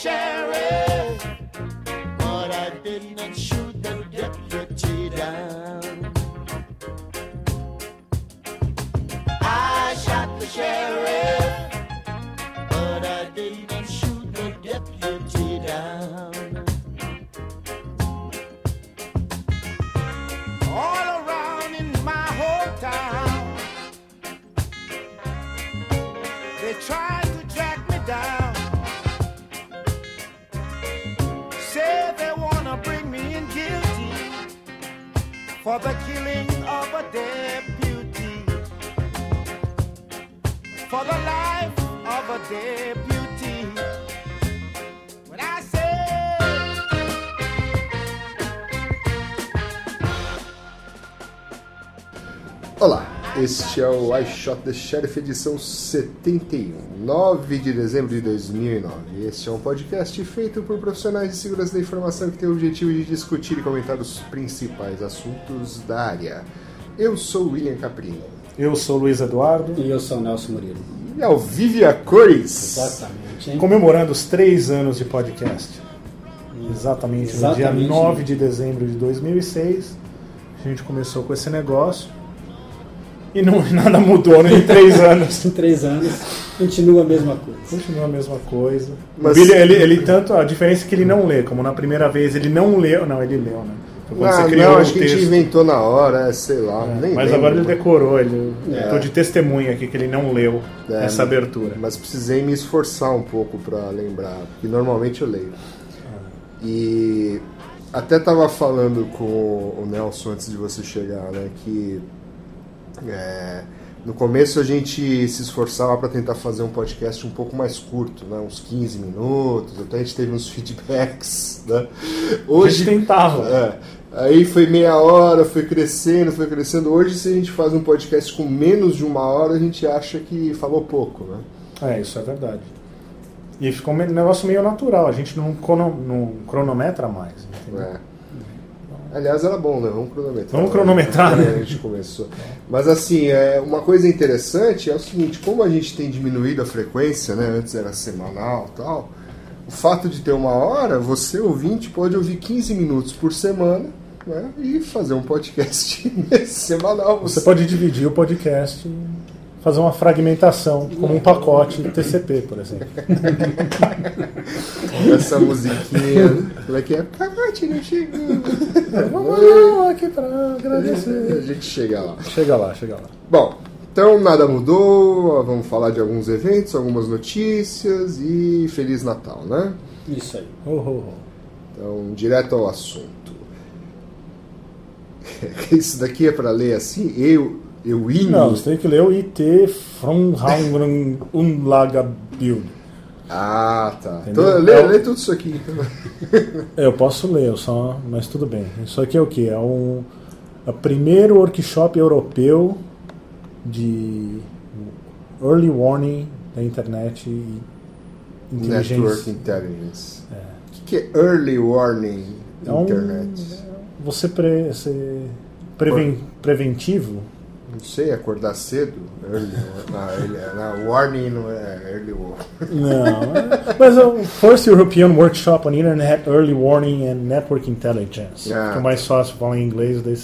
sheriff, but I did not shoot the deputy down. For the killing of a deputy, for the life of a deputy. Este é o I Shot the Sheriff edição 71, 9 de dezembro de 2009. Este é um podcast feito por profissionais de segurança da informação que tem o objetivo de discutir e comentar os principais assuntos da área. Eu sou o William Caprini. Eu sou o Luiz Eduardo, E eu sou o Nelson Murilo. E ao Vive a Cores. Exatamente, hein? comemorando os três anos de podcast. Exatamente, no dia Exatamente. 9 de dezembro de 2006, a gente começou com esse negócio e não, nada mudou né, em três anos. Em três anos, continua a mesma coisa. Continua a mesma coisa. Mas- O Billy, ele, ele tanto, a diferença é que ele não lê, como na primeira vez ele não leu, não, ele leu, né? Ah, você criou não, acho que a gente inventou na hora, é, sei lá, nem Mas lembro, agora ele decorou, ele, É. tô de testemunha aqui que ele não leu É, essa abertura. Mas precisei me esforçar um pouco pra lembrar, porque normalmente eu leio. E até tava falando com o Nelson antes de você chegar, né, que é, no começo a gente se esforçava para tentar fazer um podcast um pouco mais curto, né, uns 15 minutos, até a gente teve uns feedbacks, né? a gente tentava. É. Aí foi meia hora, foi crescendo, foi crescendo. Hoje, se a gente faz um podcast com menos de uma hora, a gente acha que falou pouco, né? É, isso é verdade. E ficou um negócio meio natural, a gente não cronometra mais. Entendeu? É. Aliás, era bom, né? Vamos cronometrar. Vamos cronometrar, né? né? A gente começou. Mas assim, é, uma coisa interessante é o seguinte, como a gente tem diminuído a frequência, né? Antes era semanal e tal. O fato de ter uma hora, você ouvinte pode ouvir 15 minutos por semana né? e fazer um podcast semanal. Você pode dividir o podcast fazer uma fragmentação, como um pacote TCP, por exemplo. essa musiquinha. Como é que é? Pacote não chegou. Vamos lá aqui para A agradecer. gente chega lá. Chega lá, chega lá. Bom, então nada mudou. Vamos falar de alguns eventos, algumas notícias e Feliz Natal, né? Isso aí. Oh, oh, oh. Então, direto ao assunto. Isso daqui é para ler assim? Eu, eu indo. Não, você tem que ler o IT from Unlagabild. Ah, tá. Então, lê, É lê tudo isso aqui. Então. Eu posso ler, eu só, mas tudo bem. Isso aqui é o que? É um, é o primeiro workshop europeu de early warning da internet e inteligência. Network Intelligence. É. O que, que é Early Warning É um- Internet? Você, pre, você preven, preventivo? Não sei, acordar cedo? Early, não, early, não, warning não é early warning. Não, é- mas é o First European Workshop on Internet Early Warning and Network Intelligence. Ah. Fica mais fácil falar em inglês, daí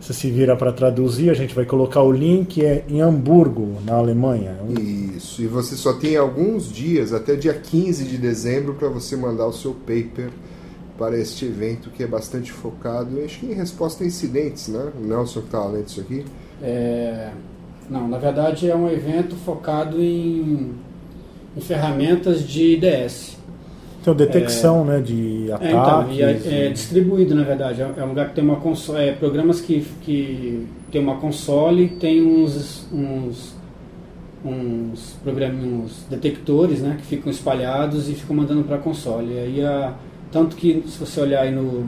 você se vira para traduzir. A gente vai colocar o link é em Hamburgo, na Alemanha. É Isso, e você só tem alguns dias, até dia 15 de dezembro, para você mandar o seu paper para este evento que é bastante focado, acho que em resposta a incidentes, né? O Nelson que estava lendo isso aqui. É, não, na verdade é um evento focado em, em ferramentas de IDS. Então, detecção né, de É, ataques. então, e é, é distribuído, na verdade. É é um lugar que tem uma console, é, programas que, que tem uma console, tem uns, uns, uns programas, uns detectores, né, que ficam espalhados e ficam mandando para a console. E aí, a, tanto que se você olhar aí no,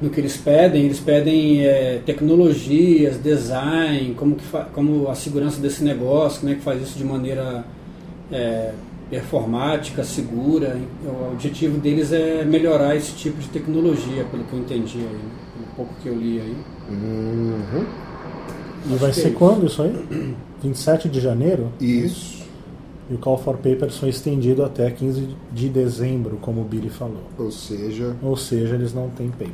no que eles pedem, eles pedem é, tecnologias, design, como, que como a segurança desse negócio, como é que faz isso de maneira é, performática, segura. O objetivo deles é melhorar esse tipo de tecnologia, pelo que eu entendi aí, né? pelo pouco que eu li aí. Uhum. E vai é ser isso. quando isso aí? 27 de janeiro? Isso. E o Call for Papers foi estendido até 15 de dezembro, como o Billy falou. Ou seja, Ou seja, eles não têm paper.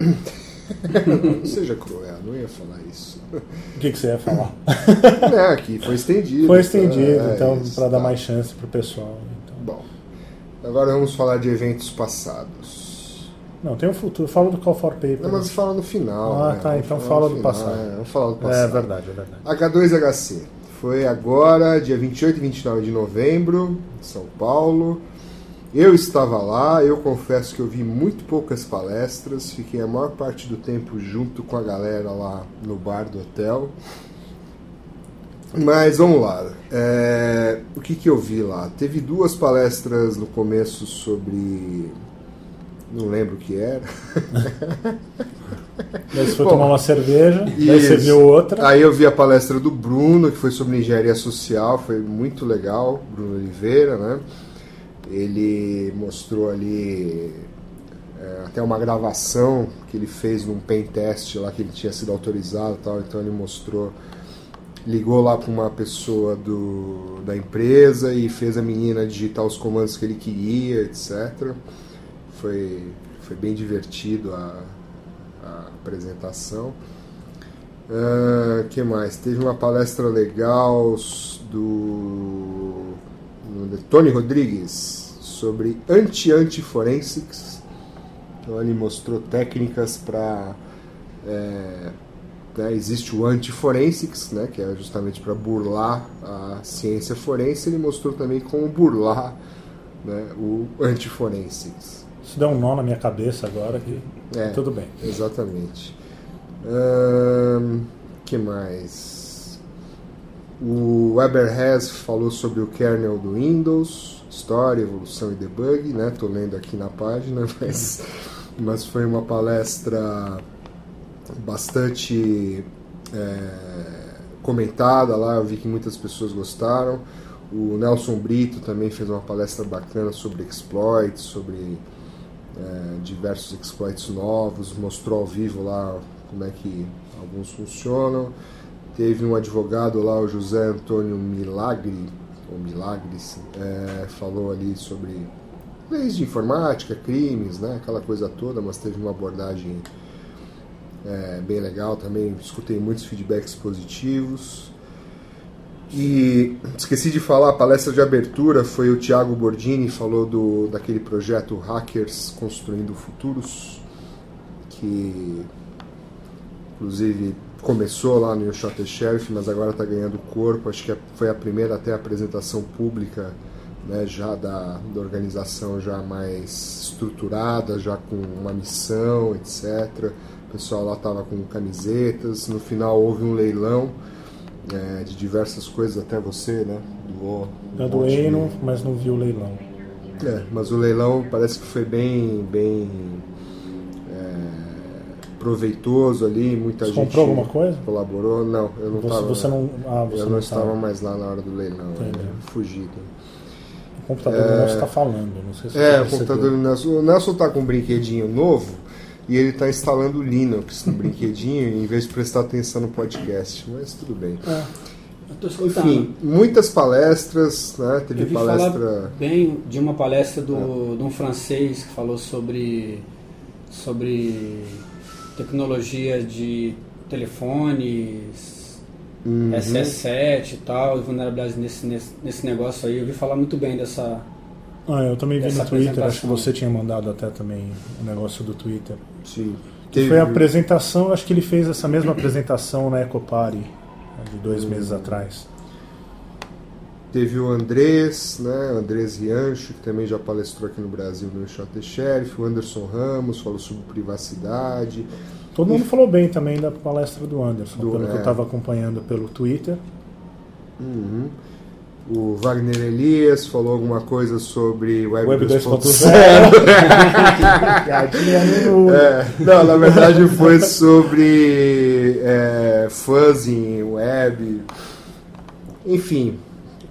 não seja cruel, não ia falar isso. O que, que você ia falar? É, aqui foi estendido. Foi estendido, É, então, para dar tá. mais chance pro pessoal. Então. Bom, agora vamos falar de eventos passados. Não, tem o futuro. Fala do Call for Papers. Não, mas fala no final. Ah, né? tá, então fala do final, passado. é, vamos falar do É passado. verdade, é verdade. H2HC. Foi agora, dia 28 e 29 de novembro, em São Paulo. Eu estava lá, eu confesso que eu vi muito poucas palestras, fiquei a maior parte do tempo junto com a galera lá no bar do hotel. Mas vamos lá. é, o que, que eu vi lá? Teve duas palestras no começo sobre. Não lembro o que era. Daí você foi Bom, tomar uma cerveja, daí você viu outra. Aí eu vi a palestra do Bruno, que foi sobre engenharia social, foi muito legal, Bruno Oliveira, né? Ele mostrou ali é, até uma gravação que ele fez num pen test lá que ele tinha sido autorizado tal, então ele mostrou, ligou lá para uma pessoa do, da empresa e fez a menina digitar os comandos que ele queria, etc. Foi, foi bem divertido a, a apresentação. O que mais? Teve uma palestra legal do, do Tony Rodrigues sobre anti-anti-forensics. Então ele mostrou técnicas para. né, existe o anti-forensics, né, que é justamente para burlar a ciência forense. Ele mostrou também como burlar né, o anti-forensics. Isso deu um nó na minha cabeça agora que É. tudo bem. Exatamente. Ahn, que mais? O Weberhas falou sobre o kernel do Windows, história, evolução e debug, né? Tô lendo aqui na página, mas, mas foi uma palestra bastante é, comentada lá, eu vi que muitas pessoas gostaram. O Nelson Brito também fez uma palestra bacana sobre exploits, sobre é, diversos exploits novos, mostrou ao vivo lá como é que alguns funcionam. Teve um advogado lá, o José Antônio Milagre, ou Milagres, é, falou ali sobre leis de informática, crimes, né, aquela coisa toda, mas teve uma abordagem é, bem legal também. Escutei muitos feedbacks positivos. E esqueci de falar, a palestra de abertura foi o Thiago Bordini, falou do, daquele projeto Hackers Construindo Futuros, que inclusive começou lá no Shot Sheriff, mas agora está ganhando corpo. Acho que foi a primeira até apresentação pública né, já da, da organização já mais estruturada, já com uma missão, etc. O pessoal lá estava com camisetas. No final houve um leilão é, de diversas coisas, até você, né? Doou Eu monte doei, mas não vi o leilão. é, mas o leilão parece que foi bem, bem é, proveitoso ali, muita Você gente comprou alguma coisa? colaborou. Não, eu não Você, estava. você não. Ah, você eu não, não estava. mais lá na hora do leilão, Entendi. eu fugi. O computador do Nelson está falando. Não sei se É, você o computador do Nelson. O Nelson tá com um brinquedinho novo e ele tá instalando Linux no brinquedinho em vez de prestar atenção no podcast, mas tudo bem. É. Enfim, muitas palestras, né? Teve Eu vi palestra. falar bem de uma palestra do, de um francês que falou sobre, sobre tecnologia de telefones, Uhum. SS7 e tal, e vulnerabilidades nesse, nesse, nesse negócio aí. Eu vi falar muito bem dessa. Ah, eu também vi no Twitter, acho que você tinha mandado até também o negócio do Twitter. Sim. Que foi a apresentação, acho que ele fez essa mesma apresentação na Ecopari, de dois Uhum. meses atrás. Teve o Andrés, né? Andrés Riancho, que também já palestrou aqui no Brasil no Shot the Sheriff. O Anderson Ramos falou sobre privacidade. Todo mundo falou bem também da palestra do Anderson, Do- pelo que é. eu estava acompanhando pelo Twitter. Uhum. O Wagner Elias falou alguma coisa sobre Web, Web 2.0. 2.0. Piadinha no- É, não, na verdade foi sobre é, fuzzing, web. Enfim,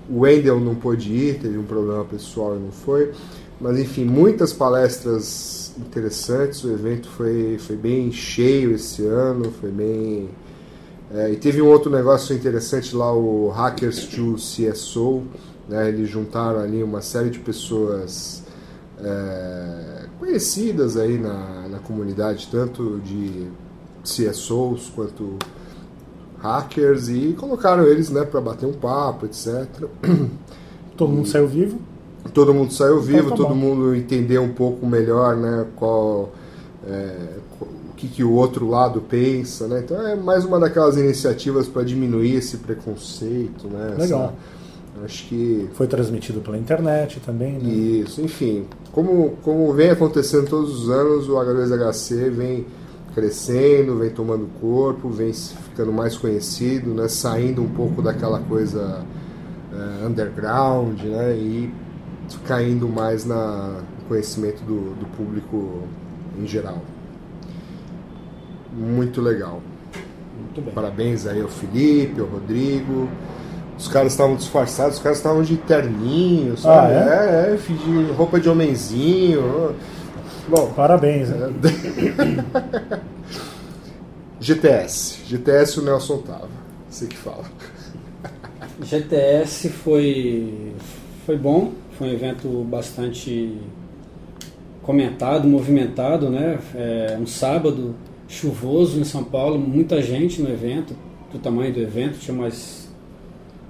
o Wendel não pôde ir, teve um problema pessoal e não foi. Mas enfim, muitas palestras interessantes. O evento foi, foi bem cheio esse ano, foi bem É, e teve um outro negócio interessante lá, o Hackers to CSO. Né, eles juntaram ali uma série de pessoas é, conhecidas aí na, na comunidade, tanto de CSOs quanto hackers, e colocaram eles né, para bater um papo, etc. Todo mundo saiu vivo? Todo mundo saiu Então vivo, tá todo mundo entendeu um pouco melhor né, qual, é, o que, que o outro lado pensa. Né? Então é mais uma daquelas iniciativas para diminuir esse preconceito. Né, Legal. essa- acho que Foi transmitido pela internet também, né? isso, enfim. Como, como vem acontecendo todos os anos, o H2HC vem crescendo, vem tomando corpo, vem ficando mais conhecido, né? saindo um pouco daquela coisa eh, underground né? e caindo mais na, conhecimento do, do público em geral. Muito legal. Muito. Parabéns aí ao Felipe, ao Rodrigo. Os caras estavam disfarçados, os caras estavam de terninho, sabe? Ah, é? é, de roupa de homenzinho. Bom, Parabéns, né? GTS. GTS o Nelson tava. Você que fala. GTS foi, foi bom, foi um evento bastante comentado, movimentado, né? É, um sábado chuvoso em São Paulo, muita gente no evento, do tamanho do evento, tinha mais,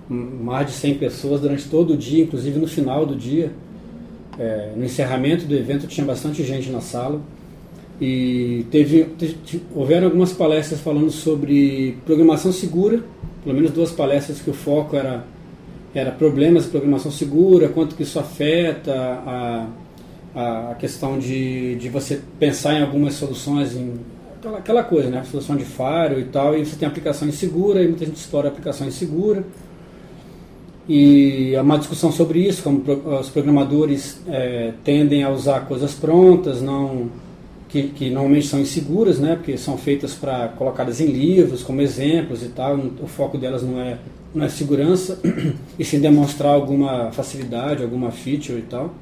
mais de 100 pessoas durante todo o dia, inclusive no final do dia. É, no encerramento do evento tinha bastante gente na sala e teve, te- houveram algumas palestras falando sobre programação segura, pelo menos duas palestras que o foco era era problemas de programação segura, quanto que isso afeta a, a questão de, de você pensar em algumas soluções, em, aquela, aquela coisa, né? Solução de firewall e tal, e você tem aplicação insegura, e muita gente explora aplicação insegura. E há uma discussão sobre isso, como os programadores eh, tendem a usar coisas prontas, não que, que normalmente são inseguras, né, porque são feitas para colocadas em livros, como exemplos e tal. O foco delas não é não é segurança, e sim demonstrar alguma facilidade, alguma feature e tal.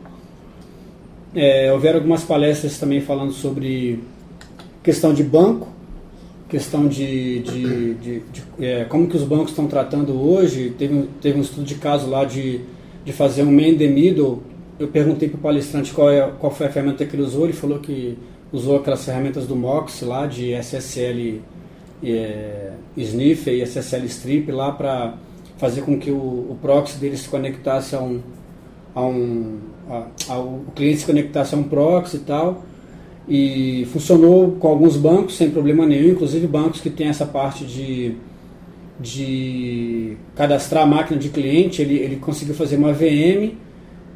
É, houveram algumas palestras também falando sobre questão de banco, questão de, de, de- de, é, como que os bancos estão tratando hoje. Teve, teve um estudo de caso lá de, de fazer um man the middle. Eu perguntei para o palestrante qual, é, qual foi a ferramenta que ele usou. Ele falou que usou aquelas ferramentas do Mox lá de SSL é, Sniffer e SSL Strip lá para fazer com que o, o proxy dele se conectasse a um, a um a, a, o cliente se conectasse a um proxy e tal e funcionou com alguns bancos sem problema nenhum, inclusive bancos que tem essa parte de, de cadastrar a máquina de cliente, ele, ele conseguiu fazer uma VM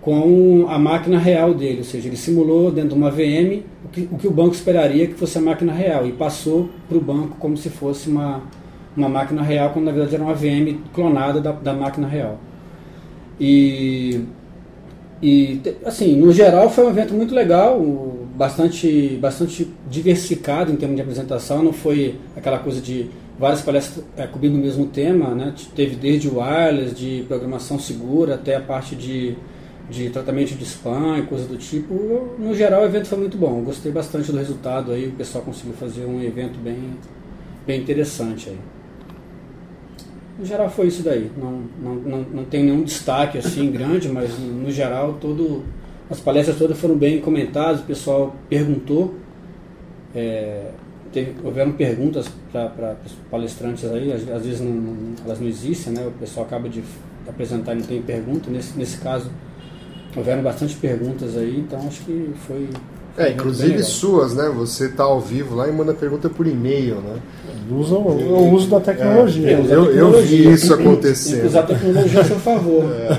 com a máquina real dele, ou seja, ele simulou dentro de uma VM o que o, que o banco esperaria que fosse a máquina real e passou para o banco como se fosse uma, uma máquina real, quando na verdade era uma VM clonada da, da máquina real. E e, assim, no geral foi um evento muito legal, o- bastante, bastante diversificado em termos de apresentação, não foi aquela coisa de várias palestras é, cobrindo o mesmo tema, né? Te- Teve desde wireless, de programação segura, até a parte de, de tratamento de spam e coisa do tipo. No geral, o evento foi muito bom, gostei bastante do resultado aí, o pessoal conseguiu fazer um evento bem, bem interessante aí. No geral foi isso daí. Não, não, não, não tem nenhum destaque assim grande, mas no geral todo, as palestras todas foram bem comentadas, o pessoal perguntou. É, teve, houveram perguntas para os palestrantes aí, às, às vezes não, não- elas não existem, né? o pessoal acaba de apresentar e não tem pergunta. Nesse, nesse caso, houveram bastante perguntas aí, então acho que foi. foi É, inclusive suas, né? Você tá ao vivo lá e manda pergunta por e-mail, né? Usa o, o uso da tecnologia. É, Eu, eu tecnologia. vi isso Tem que acontecendo. usar a tecnologia a seu favor. É,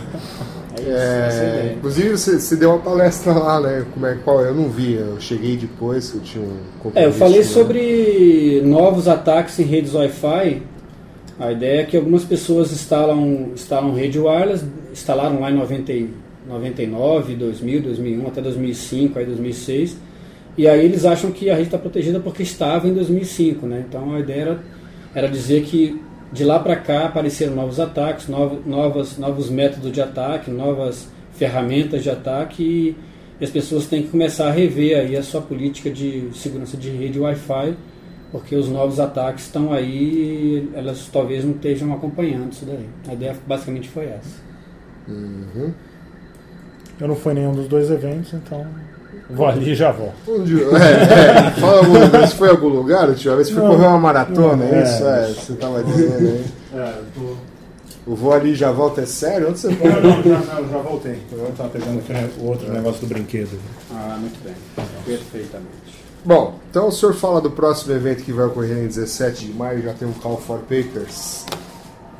É, é a ideia. inclusive você, você deu uma palestra lá, né? Como é qual? Eu não vi, eu cheguei depois que eu tinha um É, eu falei né? sobre novos ataques em redes Wi-Fi. A ideia é que algumas pessoas instalam, instalam rede wireless, instalaram lá em 90, e- 99, 2000, 2001, até 2005, aí 2006. E aí eles acham que a rede está protegida porque estava em 2005, né? Então a ideia era, era dizer que de lá para cá apareceram novos ataques, novos, novos métodos de ataque, novas ferramentas de ataque e as pessoas têm que começar a rever aí a sua política de segurança de rede Wi-Fi Porque os novos ataques estão aí, elas talvez não estejam acompanhando isso daí. A ideia basicamente foi essa. Uhum. Eu não fui nenhum dos dois eventos, então vou ali e já volto. Onde, é, é, fala algum lugar, você foi em algum lugar? Deixa eu ver se foi Não. correr uma maratona, Não, é isso? é. É, você tava dizendo aí. É, eu tô... O voo ali já volta, é sério? Onde você Não, foi? não, já, não, já voltei. Eu tava pegando aqui o outro negócio do brinquedo. Ah, muito bem. Perfeitamente. Bom, então o senhor fala do próximo evento que vai ocorrer em 17 de maio, já tem um Call for Papers.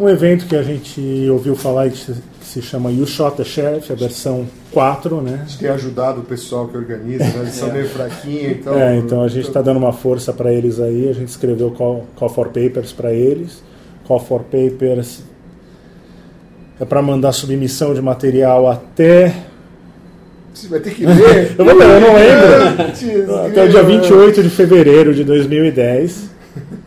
Um evento que a gente ouviu falar e que se- que se chama You Shot the Sheriff, a versão 4, né? A gente tem ajudado o pessoal que organiza, né? eles são meio fraquinhos, então... É, então a gente está dando uma força para eles aí. A gente escreveu Call, Call for Papers para eles. Call for Papers é para mandar submissão de material até. Você vai ter que ver. Eu, vou, eu não lembro. Até o dia 28 de fevereiro de 2010.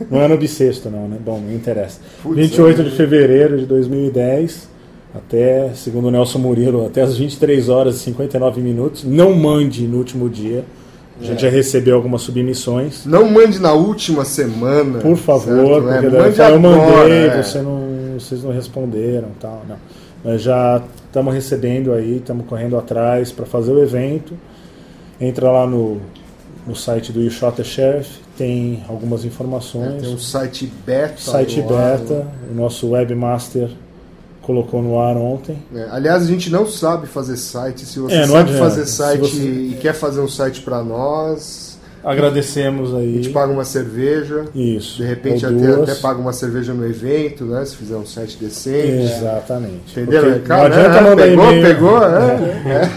Não é no bissexto, não, né? Bom, não interessa. Putz, 28 é. de fevereiro de 2010, até, segundo o Nelson Murilo, até as 23 horas e 59 minutos. Não mande no último dia. A gente já recebeu algumas submissões. Não mande na última semana. Por favor, certo? É, porque daí mande eu mandei, é. você não, vocês não responderam, tal, não. Nós já estamos recebendo aí, estamos correndo atrás para fazer o evento. Entra lá no, no site do You Shot Sheriff, tem algumas É, informações. tem um site beta. site no ar, beta, o nosso webmaster colocou no ar ontem. né? Aliás, a gente não sabe fazer site. Se você É, sabe adianta. fazer site você- e quer fazer um site para nós, Agradecemos a aí. gente paga uma cerveja. Isso. De repente até, até paga uma cerveja no evento, né? Se fizer um site decente. Exatamente. Entendeu? Porque Cara, não adianta é, mandar pegou, pegou, é.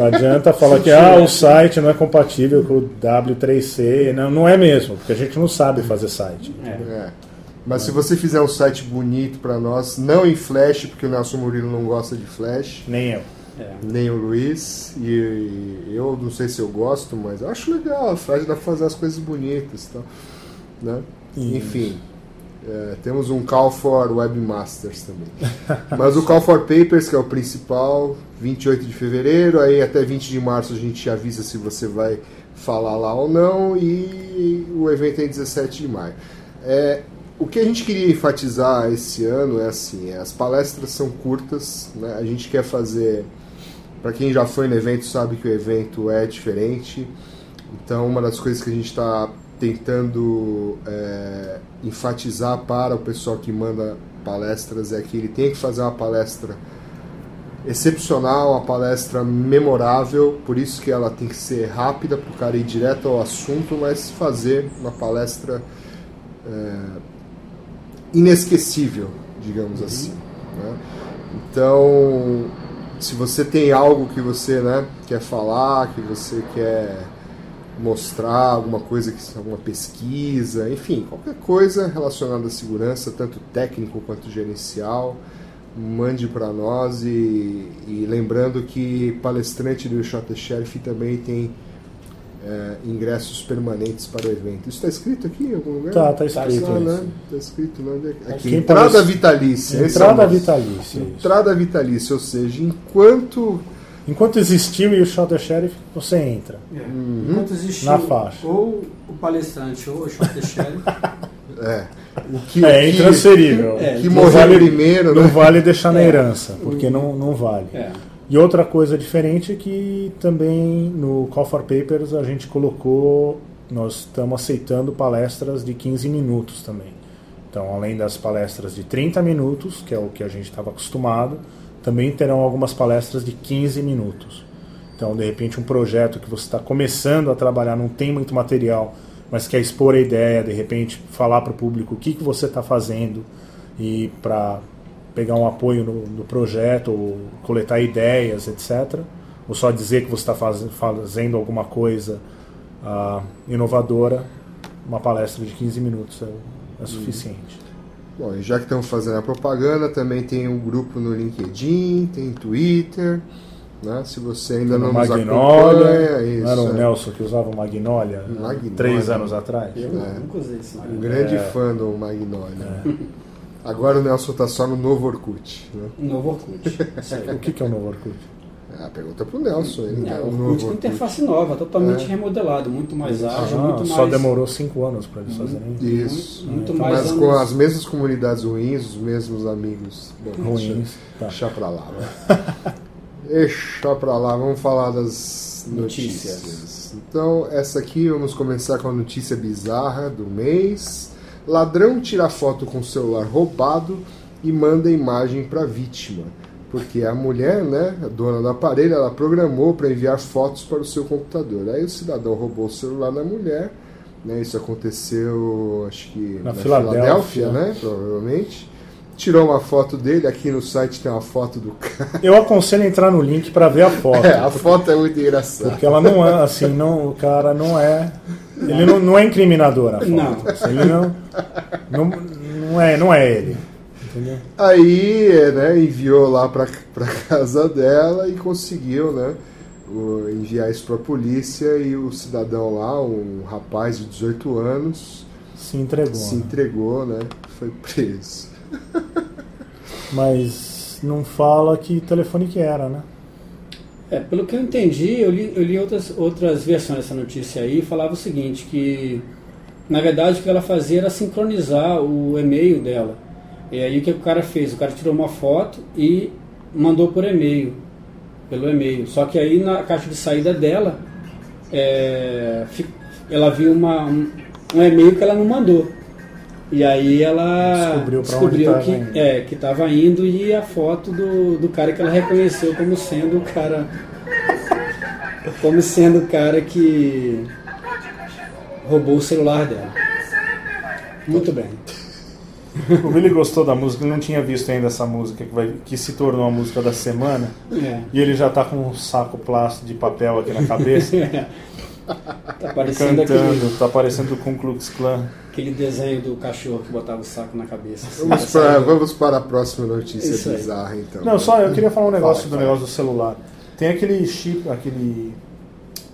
Não adianta falar que ah, o site não é compatível com o W3C. Não, não é mesmo, porque a gente não sabe fazer site. É. É. Mas se você fizer um site bonito para nós, não em Flash, porque o Nelson Murilo não gosta de Flash, Nem eu. É. nem o Luiz, e eu não sei se eu gosto, mas eu acho legal, a Flash dá pra fazer as coisas bonitas e tal. Né? Isso. Enfim, é, temos um Call for Webmasters também. Mas o Call for Papers, que é o principal, 28 de fevereiro, aí até 20 de março a gente avisa se você vai falar lá ou não, e o evento é em 17 de maio. É, o que a gente queria enfatizar esse ano é assim, é, as palestras são curtas, né? a gente quer fazer, para quem já foi no evento sabe que o evento é diferente, então uma das coisas que a gente está tentando é, enfatizar para o pessoal que manda palestras é que ele tem que fazer uma palestra excepcional, uma palestra memorável, por isso que ela tem que ser rápida para o cara ir direto ao assunto, mas fazer uma palestra é, inesquecível, digamos assim. né? Então, se você tem algo que você né, quer falar, que você quer mostrar alguma coisa, que alguma pesquisa, enfim, qualquer coisa relacionada à segurança, tanto técnico quanto gerencial, mande para nós e, e lembrando que palestrante do Shot Sheriff também tem é, ingressos permanentes para o evento. Isso está escrito aqui em algum lugar? Tá, tá escrito né? Tá escrito né? Onde é que- Aqui, entrada palestra- vitalícia. é Entrada nosso. vitalícia. Entrada vitalícia, ou seja, enquanto Enquanto existiu e o Shot the Sheriff, você entra. É. Uhum. Enquanto existiu Na faixa. ou o palestrante ou o short sheriff, é, o que, É o que- intransferível. É, que Não morrer vale- primeiro, Não né? vale deixar na É. herança, porque não, não vale. é. E outra coisa diferente é que também no Call for Papers a gente colocou, nós estamos aceitando palestras de 15 minutos também. Então, além das palestras de 30 minutos, que é o que a gente estava acostumado, também terão algumas palestras de 15 minutos. Então, de repente, um projeto que você está começando a trabalhar, não tem muito material, mas quer expor a ideia, de repente, falar para o público o que, que você está fazendo e para pegar um apoio no, no projeto, ou coletar ideias, etc. Ou só dizer que você está faz, fazendo alguma coisa ah, inovadora, uma palestra de 15 minutos é, é suficiente. Bom, e já que estamos fazendo a propaganda, também tem um grupo no LinkedIn, tem Twitter, né? Se você ainda não No nos Magnolia, acompanha, isso, não era o é. Nelson que usava o Magnolia, Magnolia. três anos atrás? Eu É. nunca usei esse nome. um grande É. fã do Magnolia. Agora o Nelson está só no novo Orkut. Né? Novo Orkut. Isso. O que, que é o novo Orkut? Ah, pergunta pro Nelson. Ele É, tá o Orkut com Orkut. interface nova, totalmente É. remodelado, muito mais ágil, Ah, muito só mais. demorou cinco anos para eles fazerem Isso. Muito, muito Então, mais. Mas anos- com as mesmas comunidades ruins, os mesmos amigos. Bom, ruins. Tá. Deixa pra lá. Deixa pra lá, vamos falar das Notícias. notícias. Então, essa aqui, vamos começar com a notícia bizarra do mês. Ladrão tira foto com o celular roubado e manda a imagem para vítima. Porque a mulher, né, a dona do aparelho, ela programou para enviar fotos para o seu computador. Aí o cidadão roubou o celular da mulher, né, isso aconteceu, acho que Na na, Filadélfia. Filadélfia, né, provavelmente. Tirou uma foto dele, aqui no site tem uma foto do cara. Eu aconselho a entrar no link para ver a foto. É, a foto é muito engraçada. Porque ela não é, assim, não, o cara não é. Ele não, não é incriminador, a foto. Não. Assim, Ele não, não, não, é, não é ele. Entendeu? Aí, né, enviou lá pra, pra casa dela e conseguiu, né, o- enviar isso pra polícia e o cidadão lá, um rapaz de 18 anos, Se entregou. se né? entregou, né, foi preso. Mas não fala que telefone que era, né? É, pelo que eu entendi, eu li, eu li outras, outras versões dessa notícia aí, falava o seguinte, que na verdade o que ela fazia era sincronizar o e-mail dela. E aí o que o cara fez? O cara tirou uma foto e mandou por e-mail, pelo e-mail. Só que aí na caixa de saída dela, é, ela viu uma, um, um e-mail que ela não mandou. E aí ela Descobriu descobriu que indo. é, que estava indo e a foto do, do cara que ela reconheceu como sendo o cara. Como sendo o cara que roubou o celular dela. Muito bem. O Billy gostou da música, ele não tinha visto ainda essa música que, vai, que se tornou a música da semana. É. E ele já tá com um saco plástico de papel aqui na cabeça, Tá parecendo cantando, aquele, tá parecendo o Ku Klux Klan. aquele desenho do cachorro que botava o saco na cabeça. assim. Vamos para, vamos para a próxima notícia Isso aí. bizarra, então. Não, só eu queria falar um negócio Fala, do fala. negócio do celular. Tem aquele chip, aquele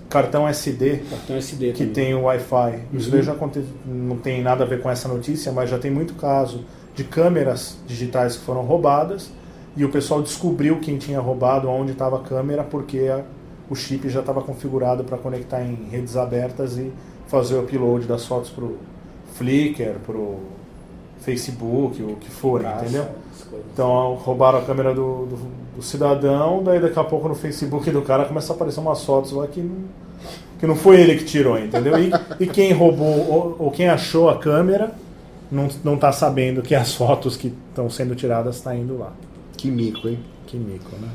cartão SD Cartão SD que também. tem o Wi-Fi. Isso Uhum. já não tem nada a ver com essa notícia, mas já tem muito caso de câmeras digitais que foram roubadas e o pessoal descobriu quem tinha roubado, onde estava a câmera, porque a- o chip já estava configurado para conectar em redes abertas e fazer o upload das fotos pro Flickr, pro Facebook, o que for, Graça, entendeu? Coisas. Então roubaram a câmera do, do, do cidadão, daí daqui a pouco no Facebook do cara começa a aparecer umas fotos lá que não, que não foi ele que tirou, entendeu? E, e quem roubou ou, ou quem achou a câmera não, não tá sabendo que as fotos que estão sendo tiradas estão indo lá. Que mico, hein? Que mico, né?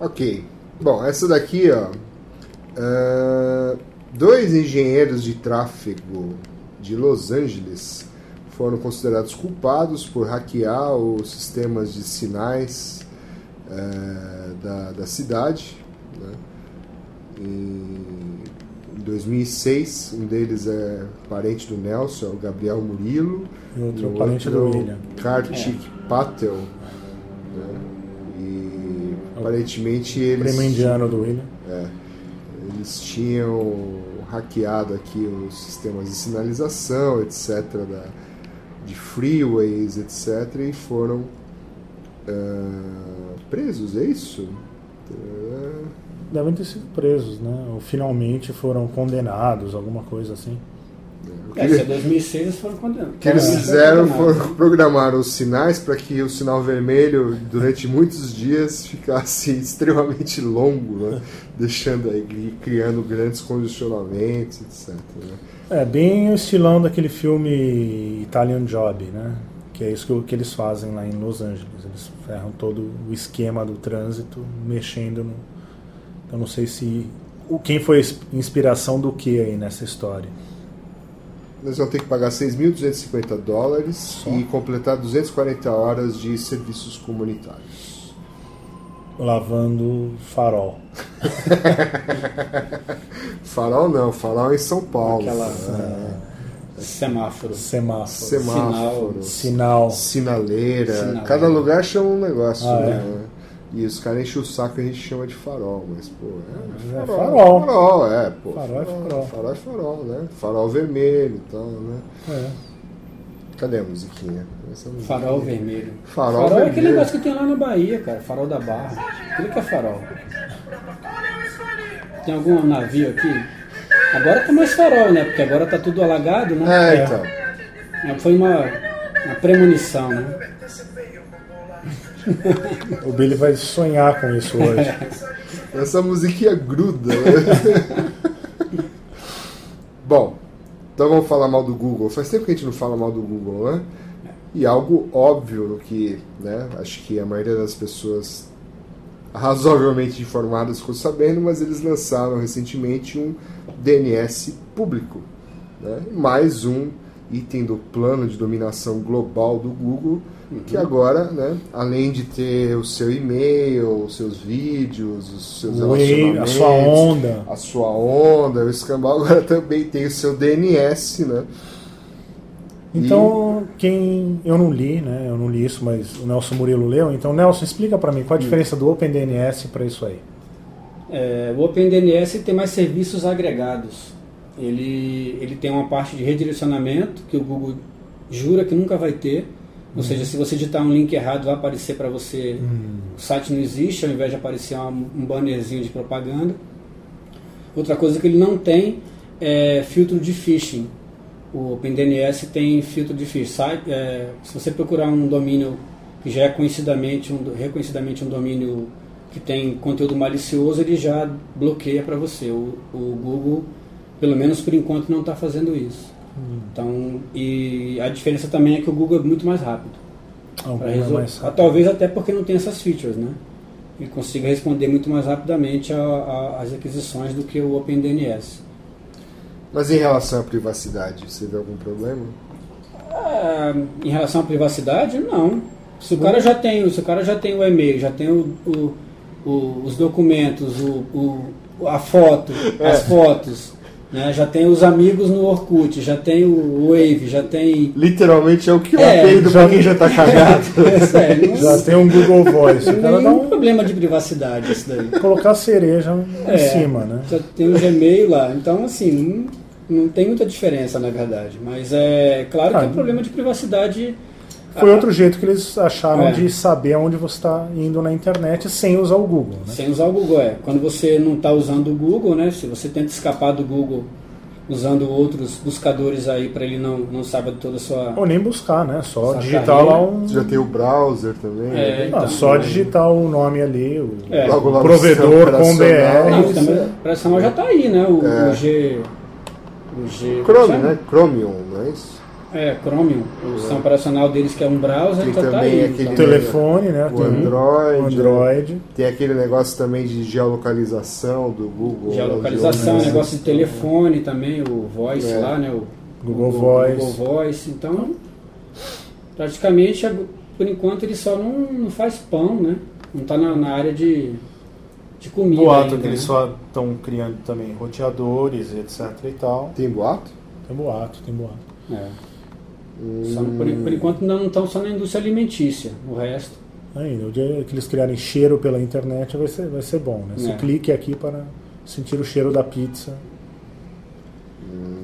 Ok. Bom, essa daqui, ó. ah, dois engenheiros de tráfego de Los Angeles foram considerados culpados por hackear os sistemas de sinais ah, da, da cidade. Né? Em, em 2006, um deles é parente do Nelson, é o Gabriel Murilo. E outro o parente outro do é o William. Kartik Patel. né? E aparentemente eles, Primo indiano do William. eles tinham hackeado aqui os sistemas de sinalização, etc., da, de freeways, etc., e foram ah, presos, é isso? Devem ter sido presos, né? Ou finalmente foram condenados, alguma coisa assim. O que É, ele- se é 2006 eles foram condenados. O que eles fizeram foi programar os sinais para que o sinal vermelho durante muitos dias ficasse extremamente longo, né? deixando aí, criando grandes condicionamentos, etc. né? É bem o estilão daquele filme Italian Job, né? Que é isso que, que eles fazem lá em Los Angeles. Eles ferram todo o esquema do trânsito, mexendo no. Eu não sei se. O, quem foi a inspiração do que aí nessa história? Nós vamos ter que pagar 6.250 dólares Só? e completar 240 horas de serviços comunitários. Lavando farol. Farol não, farol em São Paulo. Aquela né? semáforo. Semáforo. Semáforo, Sinal. sinaleira. Sinaleira. Cada lugar chama um negócio, Ah, né? E os caras enchem o saco e a gente chama de farol, mas, pô, é, É farol. farol. Farol, é, pô. Farol é farol. Farol é farol, né? Farol vermelho e tal, né? É. Cadê a musiquinha? Essa musiquinha. Farol vermelho. Farol Farol é aquele vermelho. negócio que tem lá na Bahia, cara. Farol da Barra. Aquilo que é farol. tem algum navio aqui? Agora tá mais farol, né? Porque agora tá tudo alagado, né? É, então. É, Foi uma, uma premonição, né? O Billy vai sonhar com isso hoje. Essa musiquinha gruda, né? Bom, então vamos falar mal do Google. Faz tempo que a gente não fala mal do Google, né? E algo óbvio que, né, acho que a maioria das pessoas razoavelmente informadas ficou sabendo, mas eles lançaram recentemente um DNS público. Né? Mais um item do plano de dominação global do Google, que agora, né, além de ter o seu e-mail, os seus vídeos, os seus O e- a relacionamentos, sua onda. a sua onda, o escambau agora também tem o seu DNS, né? Então, quem. Eu não li, né? Eu não li isso, mas o Nelson Murilo leu. Então, Nelson, explica pra mim qual a diferença do OpenDNS para isso aí. É, o OpenDNS tem mais serviços agregados. Ele, ele tem uma parte de redirecionamento que o Google jura que nunca vai ter. Ou seja, se você digitar um link errado, vai aparecer para você o site não existe, ao invés de aparecer um bannerzinho de propaganda. Outra coisa que ele não tem é filtro de phishing. O OpenDNS tem filtro de phishing. É, se você procurar um domínio que já é conhecidamente um, reconhecidamente um domínio que tem conteúdo malicioso, ele já bloqueia para você. O, o Google, pelo menos por enquanto, não está fazendo isso. Então, e a diferença também é que o Google é muito mais rápido. Ah, é mais rápido. Talvez até porque não tem essas features, né? Ele consiga responder muito mais rapidamente às aquisições do que o OpenDNS. Mas em relação à privacidade, você vê algum problema? Ah, em relação à privacidade, não. Se o cara já tem, se o cara já tem o e-mail, já tem o, o- o- os documentos, o, o- a foto, as fotos, né? já tem os amigos no Orkut, já tem o Wave, já tem. Literalmente é o que eu É, aprendo já- pra quem já tá cagado. É sério, não, Já tem um Google Voice. O cara dá nenhum um. problema de privacidade isso daí. Colocar cereja em É, cima, né? Já tem o Gmail lá. Então, assim, não, não tem muita diferença, na verdade. Mas é claro que Ah, é um problema de privacidade. Foi outro jeito que eles acharam É. de saber aonde você está indo na internet sem usar o Google, né? Sem usar o Google, é. Quando você não está usando o Google, né? Se você tenta escapar do Google usando outros buscadores aí para ele não, não saiba de toda a sua. Ou nem buscar, né? Só digitar carreira. lá um. Já tem o browser também. É, né? Ah, então, só é. digitar o nome ali, o É. Logo lá no provedor com. BR. Não, também, é- operacional já está aí, né? O, É. o G. O G. Chrome, chama? né? Chromium, não é isso? É, Chromium. O sistema operacional deles, que é um browser, Tem está também aí. aquele então. Telefone, né? O Tem Android. Android. Tem aquele negócio também de geolocalização do Google. Geolocalização, onde- negócio de telefone também, o Voice É. lá, né? O Google Voice. Google Voice. Então, praticamente, ag- por enquanto, ele só não, não faz pão, né? Não está na, na área de, de comida. Boato ainda, que eles né? só estão criando também roteadores, etc e tal. Tem boato? Tem boato, tem boato. É. Por, por enquanto, ainda não estão só na indústria alimentícia. O resto. Ainda, o dia que eles criarem cheiro pela internet vai ser, vai ser bom, né? Você É. clique aqui para sentir o cheiro da pizza.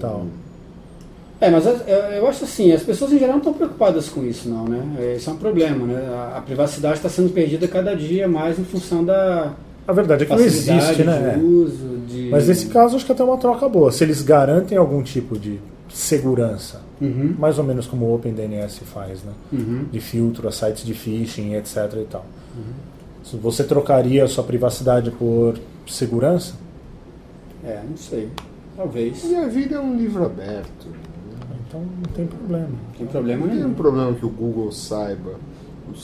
Tal. É, mas as- eu, eu acho assim, as pessoas em geral não estão preocupadas com isso, não, né? É, Isso é um problema, né? A, privacidade está sendo perdida cada dia mais em função da A verdade é que não existe, né? de uso, de... Mas nesse caso acho que até uma troca boa. Se eles garantem algum tipo de segurança, Uhum, mais ou menos como o OpenDNS faz, né? uhum. De filtro a sites de phishing, etc e tal. Se você trocaria a sua privacidade por segurança, É, não sei. Talvez. Minha vida é um livro aberto. então não tem problema. Não tem problema Não tem um nenhum. problema que o Google saiba.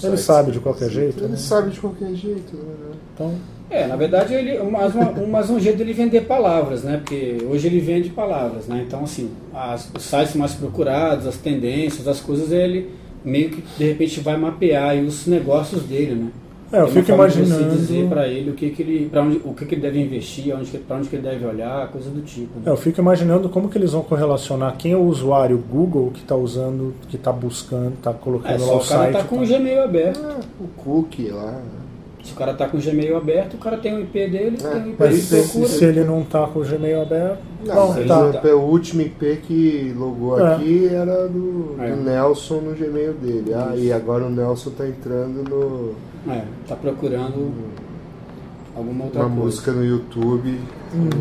Ele sabe de que qualquer jeito, Ele né? sabe de qualquer jeito, né? Então, É, na verdade, ele, mais, uma, um- mais um jeito dele vender palavras, né? Porque hoje ele vende palavras, né? Então, assim, as, os sites mais procurados, as tendências, as coisas, ele meio que, de repente, vai mapear aí os negócios dele, né? é, eu fico imaginando. dizer para ele o que, que ele, para onde, o que, que ele deve investir, onde, que- pra onde que ele deve olhar, coisa do tipo. É, Né? eu fico imaginando como que eles vão correlacionar quem é o usuário Google que está usando, que está buscando, está colocando É, lá o o cara site. tá com tal. o Gmail aberto. Ah, o cookie lá. Se o cara tá com o Gmail aberto, o cara tem o IP dele, É, tem o IP Mas que se, procura. se ele não está com o Gmail aberto, Não, bom, por tá. exemplo, o último IP que logou É. aqui era do, do É. Nelson no Gmail dele. Ah, Isso. e agora o Nelson tá entrando no. É, tá procurando alguma outra uma coisa. música no YouTube.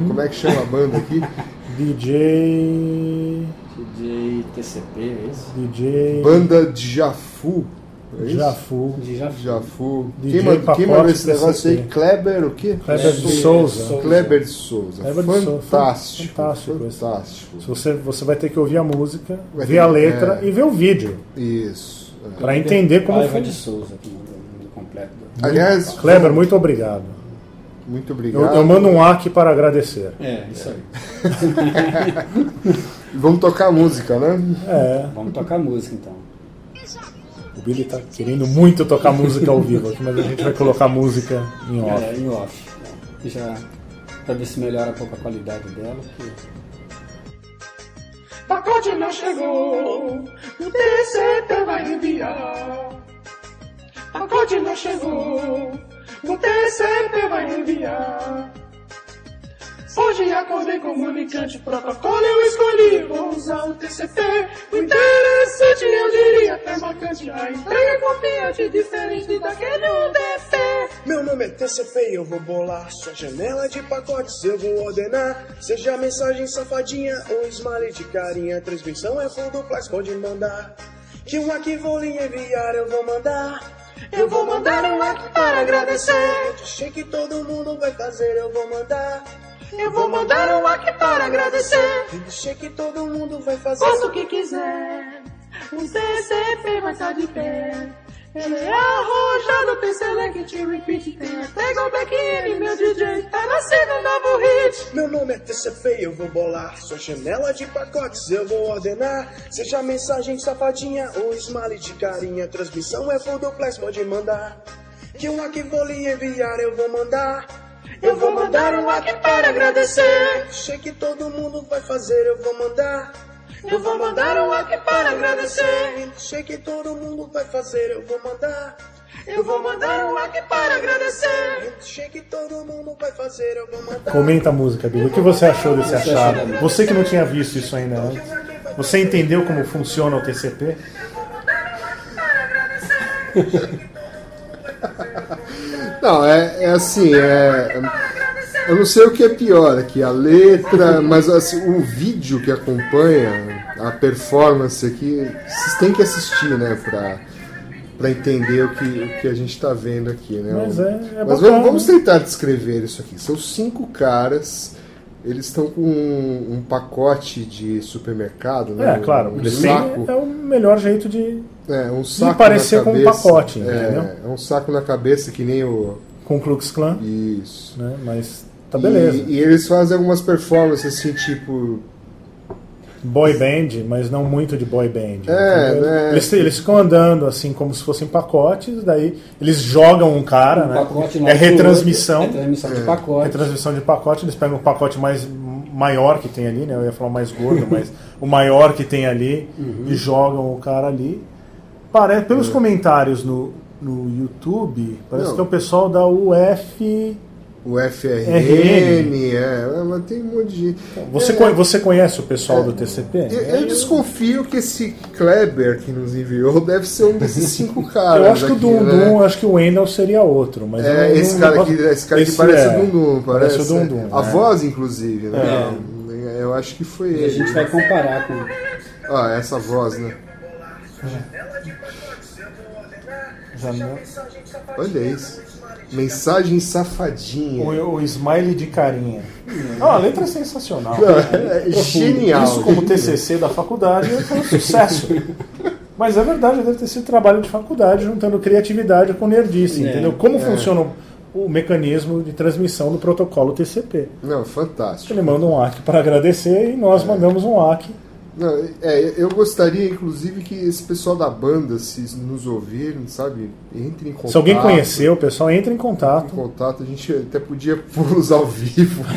Como é que chama a banda aqui? DJ. DJ TCP, é isso? DJ. Banda Jafu. É? Jafu. Jafu. DJ Quem, manda- quem mandou esse negócio aí? Kleber o quê? Kleber de Souza. Kleber de Souza. Kleber de Souza. Fantástico. Fantástico. Fantástico. Se você, você vai ter que ouvir a música, Vai ver a letra é. e ver o vídeo. Isso. é. Pra entender como Paiva foi. de Souza, mandou nome completo. Aliás, Kleber, muito obrigado. muito Eu, obrigado. eu mando um AC para agradecer. É, isso aí. Vamos tocar música, né? É, Vamos tocar música então. O Billy tá querendo muito tocar música ao vivo aqui, mas a gente vai colocar música em off. É, em off. Já pra ver se melhora um pouco a qualidade dela. porque- Pacote não chegou, o TCP vai enviar. Pacote não chegou, o TCP vai enviar. Hoje acordei comunicante, protocolo eu escolhi, vou usar o TCP. O interessante eu diria até marcante, a entrega é confiante, diferente daquele UDP. Meu nome é TCP e eu vou bolar sua janela de pacotes, eu vou ordenar. Seja mensagem safadinha ou smile de carinha, transmissão é full duplex, pode mandar. Que um aqui vou lhe enviar, eu vou mandar. Eu vou mandar um aqui para agradecer. Achei que todo mundo vai fazer, eu vou mandar. Eu vou mandar um aqui para agradecer. Achei que todo mundo vai fazer. Faça o que quiser. O TCP vai estar de pé. Ele é arrojado, tem select, repeat, tem até go back in, meu DJ tá nascendo um novo hit. Meu nome é TCP, eu vou bolar sua janela de pacotes, eu vou ordenar. Seja mensagem safadinha ou smile de carinha, transmissão é full duplex, pode mandar. Que um aqui vou lhe enviar, eu vou mandar. Eu vou mandar um aqui para agradecer. Sei que todo mundo vai fazer, eu vou mandar. Eu vou mandar um aqui para agradecer. Sei que todo mundo vai fazer, eu vou mandar. Eu vou mandar um aqui para agradecer. Sei que todo mundo vai fazer, eu vou mandar. Comenta a música, Billy. O que você achou desse achado? Você que não tinha visto isso ainda antes. Você entendeu como funciona o TCP? Não, é, é assim, é. Eu não sei o que é pior aqui, a letra, mas assim, o vídeo que acompanha a performance aqui, vocês têm que assistir, né, pra, pra entender o que, o que a gente tá vendo aqui, né? Mas é- é mas bacana. vamos, vamos tentar descrever isso aqui. São cinco caras, eles estão com um, um pacote de supermercado, né? É, claro. um Eles saco. é o melhor jeito de. É, um saco parecer na com um pacote, é, entendeu? É um saco na cabeça que nem o. Com o Klux Klan, Isso. né? Mas tá beleza. E, e eles fazem algumas performances assim, tipo. Boy band, mas não muito de boy band. É, entendeu? né? Eles, eles ficam andando assim como se fossem pacotes, daí eles jogam um cara, Um né? pacote É retransmissão. outro, É transmissão de pacote. Retransmissão de pacote, eles pegam o pacote mais maior que tem ali, né? Eu ia falar mais gordo, mas o maior que tem ali Uhum. e jogam o cara ali. Parece, pelos comentários no, no YouTube, parece Não. que é o pessoal da UF. O FRN, RN. é, mas tem um monte de gente. Você, É, conhe- você conhece o pessoal do TCP? Eu, eu desconfio que esse Kleber que nos enviou deve ser um desses cinco caras. Eu acho que o aqui, Dum né? Dum, acho que o Wendell seria outro. Mas É, não- esse não- cara não aqui, esse cara que esse parece é, o Dum Dum, parece. Parece o Dum Dum. A é. voz, inclusive, né? Eu acho que foi E a ele. gente vai comparar com. Ah, essa voz, né? Olha isso. Mensagem safadinha. O, o smile de carinha. Ah, a letra é sensacional. É genial. Isso como TCC da faculdade foi um sucesso. Mas é verdade, deve ter sido trabalho de faculdade juntando criatividade com nerdice, É, entendeu? Como funciona o, o mecanismo de transmissão do protocolo TCP. Não, fantástico. Ele manda um AC para agradecer e nós mandamos um AC. Não, é, eu gostaria, inclusive, que esse pessoal da banda, se nos ouvirem, sabe, entre em contato. Se alguém conhecer, o pessoal entra em Em contato. contato, a gente até podia pô-los ao vivo.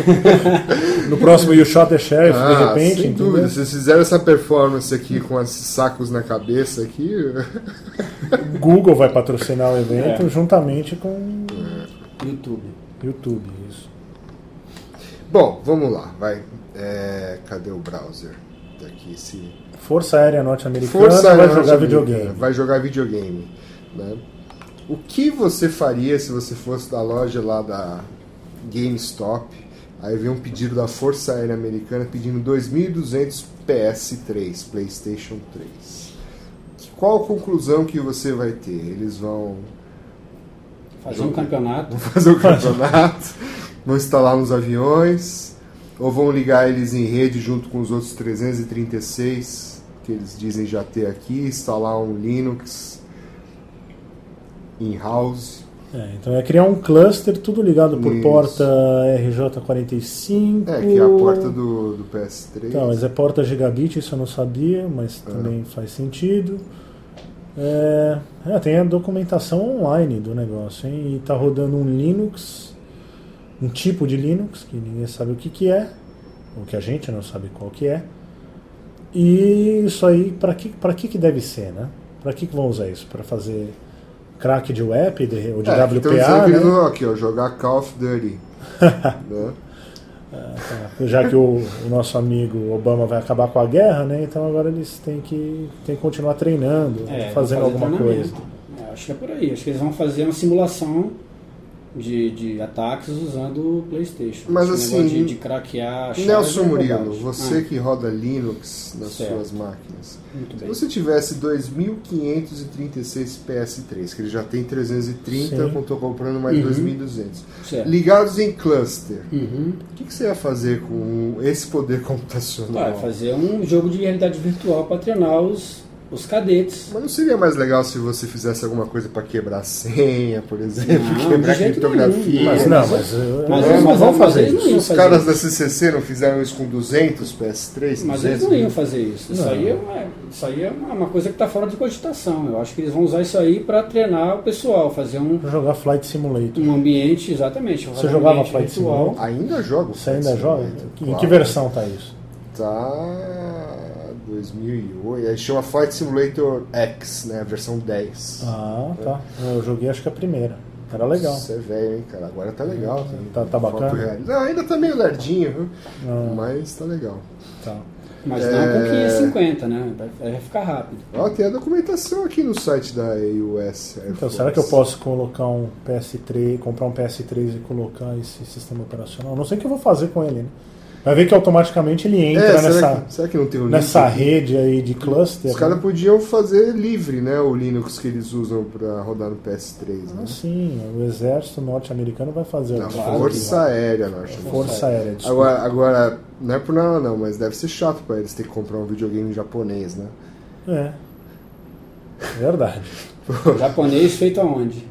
No próximo You Shot the Sheriff, de Ah, repente. sem entendeu? dúvida. Se vocês fizeram essa performance aqui com esses sacos na cabeça aqui, Google vai patrocinar o evento É. juntamente com YouTube. YouTube. Isso. Bom, vamos lá, vai. É, cadê o browser? Tá aqui esse. Força Aérea Norte-Americana Força vai Aérea jogar Norte-Americana, videogame. Vai jogar videogame. Né? O que você faria se você fosse da loja lá da GameStop. Aí veio um pedido da Força Aérea Americana pedindo 2.200 PS3, PlayStation 3. Qual a conclusão que você vai ter? Eles vão Fazer um campeonato. vão fazer o campeonato, vão instalar nos aviões, ou vão ligar eles em rede junto com os outros 336 que eles dizem já ter aqui, instalar um Linux in-house. É, então é criar um cluster, tudo ligado por Isso. porta RJ45. É, que é a porta do, do PS3. Então, mas é porta gigabit, isso eu não sabia, mas É. também faz sentido. É, é, tem a documentação online do negócio, hein? E tá rodando um Linux, um tipo de Linux, que ninguém sabe o que, que é, ou que a gente não sabe qual que é. E isso aí, para que, pra que, que deve ser, né? Para que, que vão usar isso? Para fazer crack de web de- ou de É, WPA, que né? vão, aqui, ó, jogar Call of Duty. né? Já que o, o nosso amigo Obama vai acabar com a guerra, né? Então agora eles têm que, têm que continuar treinando, É, fazendo alguma coisa. É, acho que é por aí. Acho que eles vão fazer uma simulação de, de ataques usando o PlayStation. Mas Esse assim, de, de craquear. Nelson é Murilo, você Ah, que roda Linux nas Certo. suas máquinas, muito se bem. você tivesse 2.536 PS3, que ele já tem 330, Sim. eu estou comprando mais Uhum. 2.200, Certo. ligados em cluster, Uhum. o que, que você ia fazer com esse poder computacional? Vai fazer um jogo de realidade virtual para treinar os, os cadetes. Mas não seria mais legal se você fizesse alguma coisa para quebrar a senha, por exemplo, Não, quebrar criptografia? nenhum. Mas não, mas- mas, mas- mas- vão fazer isso. Os fazer caras isso. da CCC não fizeram isso com 200 PS3? Mas 200 eles não iam fazer isso. Isso aí, é uma, isso aí é uma uma coisa que está fora de cogitação. Eu acho que eles vão usar isso aí para treinar o pessoal, fazer um, Pra jogar Flight Simulator. um ambiente, exatamente. Você um jogava ambiente Flight virtual. Ainda joga o Você ainda joga? Simulator, Em claro. que versão tá isso? Tá 2008. Aí chama Flight Simulator X, né? A versão 10. Ah, tá. Eu joguei acho que a primeira. Era legal. Você é velho, hein, cara? Agora tá legal. Tá- tá foto bacana? Não, ainda tá meio lerdinho, viu? Ah, Mas tá legal. tá. Mas É. não com 550, né? Vai, ficar rápido. Ó, tem a documentação aqui no site da AUS. Air Então, Force. será que eu posso colocar um PS3, comprar um PS3 e colocar esse sistema operacional? Não sei o que eu vou fazer com ele, né? Vai ver que automaticamente ele entra É, será, nessa, que, será que não tem um nessa aqui? rede aí de cluster. Os caras né? podiam fazer livre, né? O Linux que eles usam pra rodar no PS3, né? Ah, sim, o exército norte-americano vai fazer Na Força Aérea, norte Força Aérea. desculpa. Agora, agora, não é por nada não, mas deve ser chato pra eles ter que comprar um videogame japonês, né? É. Verdade. Japonês feito aonde?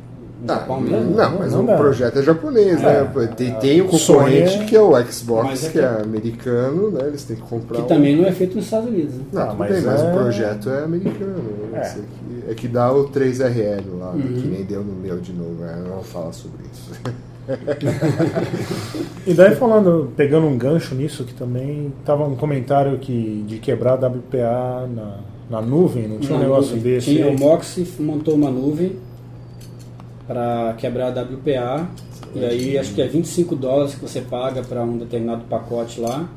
Ah, Japão não, mas não o dá. projeto é japonês, É. né? Tem, tem o Sony concorrente é- que é o Xbox, é que que- é americano, né? Eles têm que comprar Que um- também não é feito nos Estados Unidos. Né? Não, Ah, mas bem, mas é- o projeto é americano. né? É. É que dá o 3RL lá, né? Uhum. que nem deu no meu de novo. né? Não vou falar sobre isso. E daí falando, pegando um gancho nisso, que também tava um comentário que de quebrar WPA na, na nuvem, não tinha um Na negócio nuvem. desse. Tinha, o Moxie montou uma nuvem para quebrar a WPA. E aí acho que é 25 dólares que você paga para um determinado pacote lá.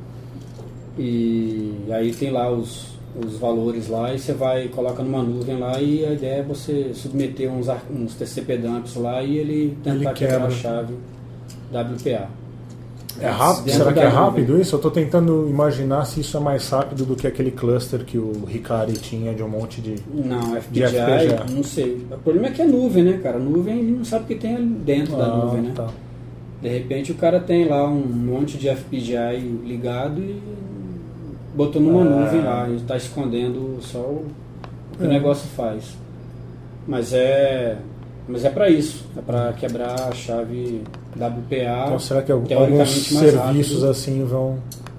E aí tem lá os, os valores lá e você vai coloca numa nuvem lá e a ideia é você submeter uns, uns TCP dumps lá e ele tentar Ele quebrar quebra. a chave WPA. É rápido? Dentro Será que da é rápido isso? Eu tô tentando imaginar se isso é mais rápido do que aquele cluster que o Ricari tinha de um monte de. Não, De FPGA, FPGA. não sei. O problema é que é nuvem, né, cara? Nuvem ele não sabe o que tem ali dentro da Ah, nuvem, né? tá. De repente o cara tem lá um monte de FPGA ligado e botou numa É. nuvem lá e está escondendo só o, o que É. o negócio faz. Mas é, mas é para isso, é para quebrar a chave WPA. Então será que alguns serviços rápido. assim vão,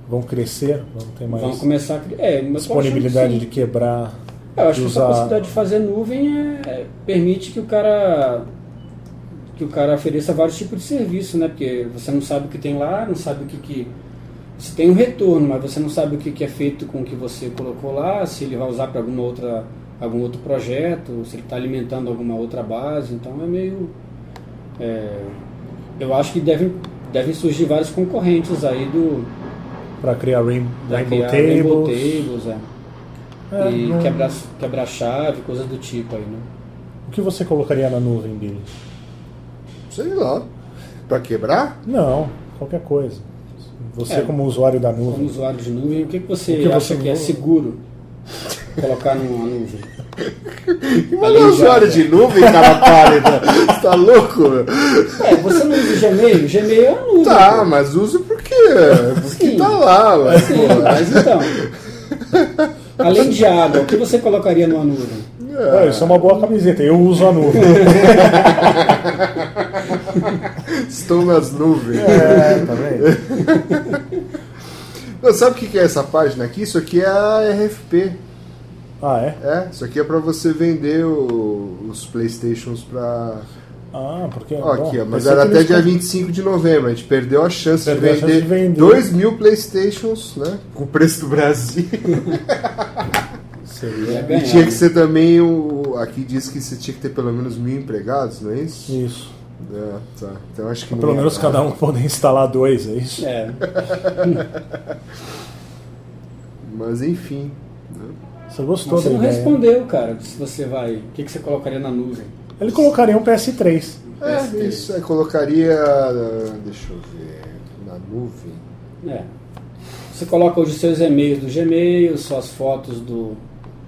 vão crescer? Vão ter mais Vão começar a criar. É, disponibilidade que de quebrar? Eu acho de que essa usar- possibilidade de fazer nuvem é- permite que o cara que o cara ofereça vários tipos de serviço, né? Porque você não sabe o que tem lá, não sabe o que que você tem um retorno, mas você não sabe o que que é feito com o que você colocou lá, se ele vai usar para alguma outra algum outro projeto, se ele está alimentando alguma outra base, então é meio é, eu acho que devem devem surgir vários concorrentes aí do Para criar Rain, da Rainbow criar Tables? Rainbow Tables, é. É, e não- quebrar, quebrar chave, coisas do tipo aí, né? O que você colocaria na nuvem, Billy? Sei lá. Pra quebrar? Não, qualquer coisa. Você É. como usuário da Como nuvem. usuário de nuvem, o que, que você O que acha você que é seguro colocar numa nuvem? Mas não é usuário de nuvem, cara pálida. Você tá louco? É, você não usa Gmail? Gmail é uma nuvem. Tá, pô. mas uso por quê? Porque Sim. tá lá, ué. Sim, mas então. Além de água, o que você colocaria numa nuvem? Ah, isso é uma boa camiseta. Eu uso a nuvem. Estou nas nuvens. É, tá vendo? Não, sabe o que é essa página aqui? Isso aqui é a RFP. Ah, é? É, isso aqui é pra você vender o- os Playstations pra. Ah, porque. Ó, aqui, ó, mas era até dia com- 25 de novembro. A gente perdeu a chance, Perdeu a de, chance vender de vender. 2 mil Playstations, né? Com o preço do Brasil. Seria. Ia E ganhar. tinha que ser também o. Aqui diz que você tinha que ter pelo menos mil empregados, não é isso? Isso. É, tá. Então acho que Pelo ia menos dar. cada um poder instalar dois, é isso? É, Mas enfim. Você gostou mas você não ideia? respondeu, cara, se você vai. O que, que você colocaria na nuvem? Ele colocaria um PS3. É, isso aí colocaria. Deixa eu ver. Na nuvem. É. Você coloca hoje seus e-mails do Gmail, suas fotos do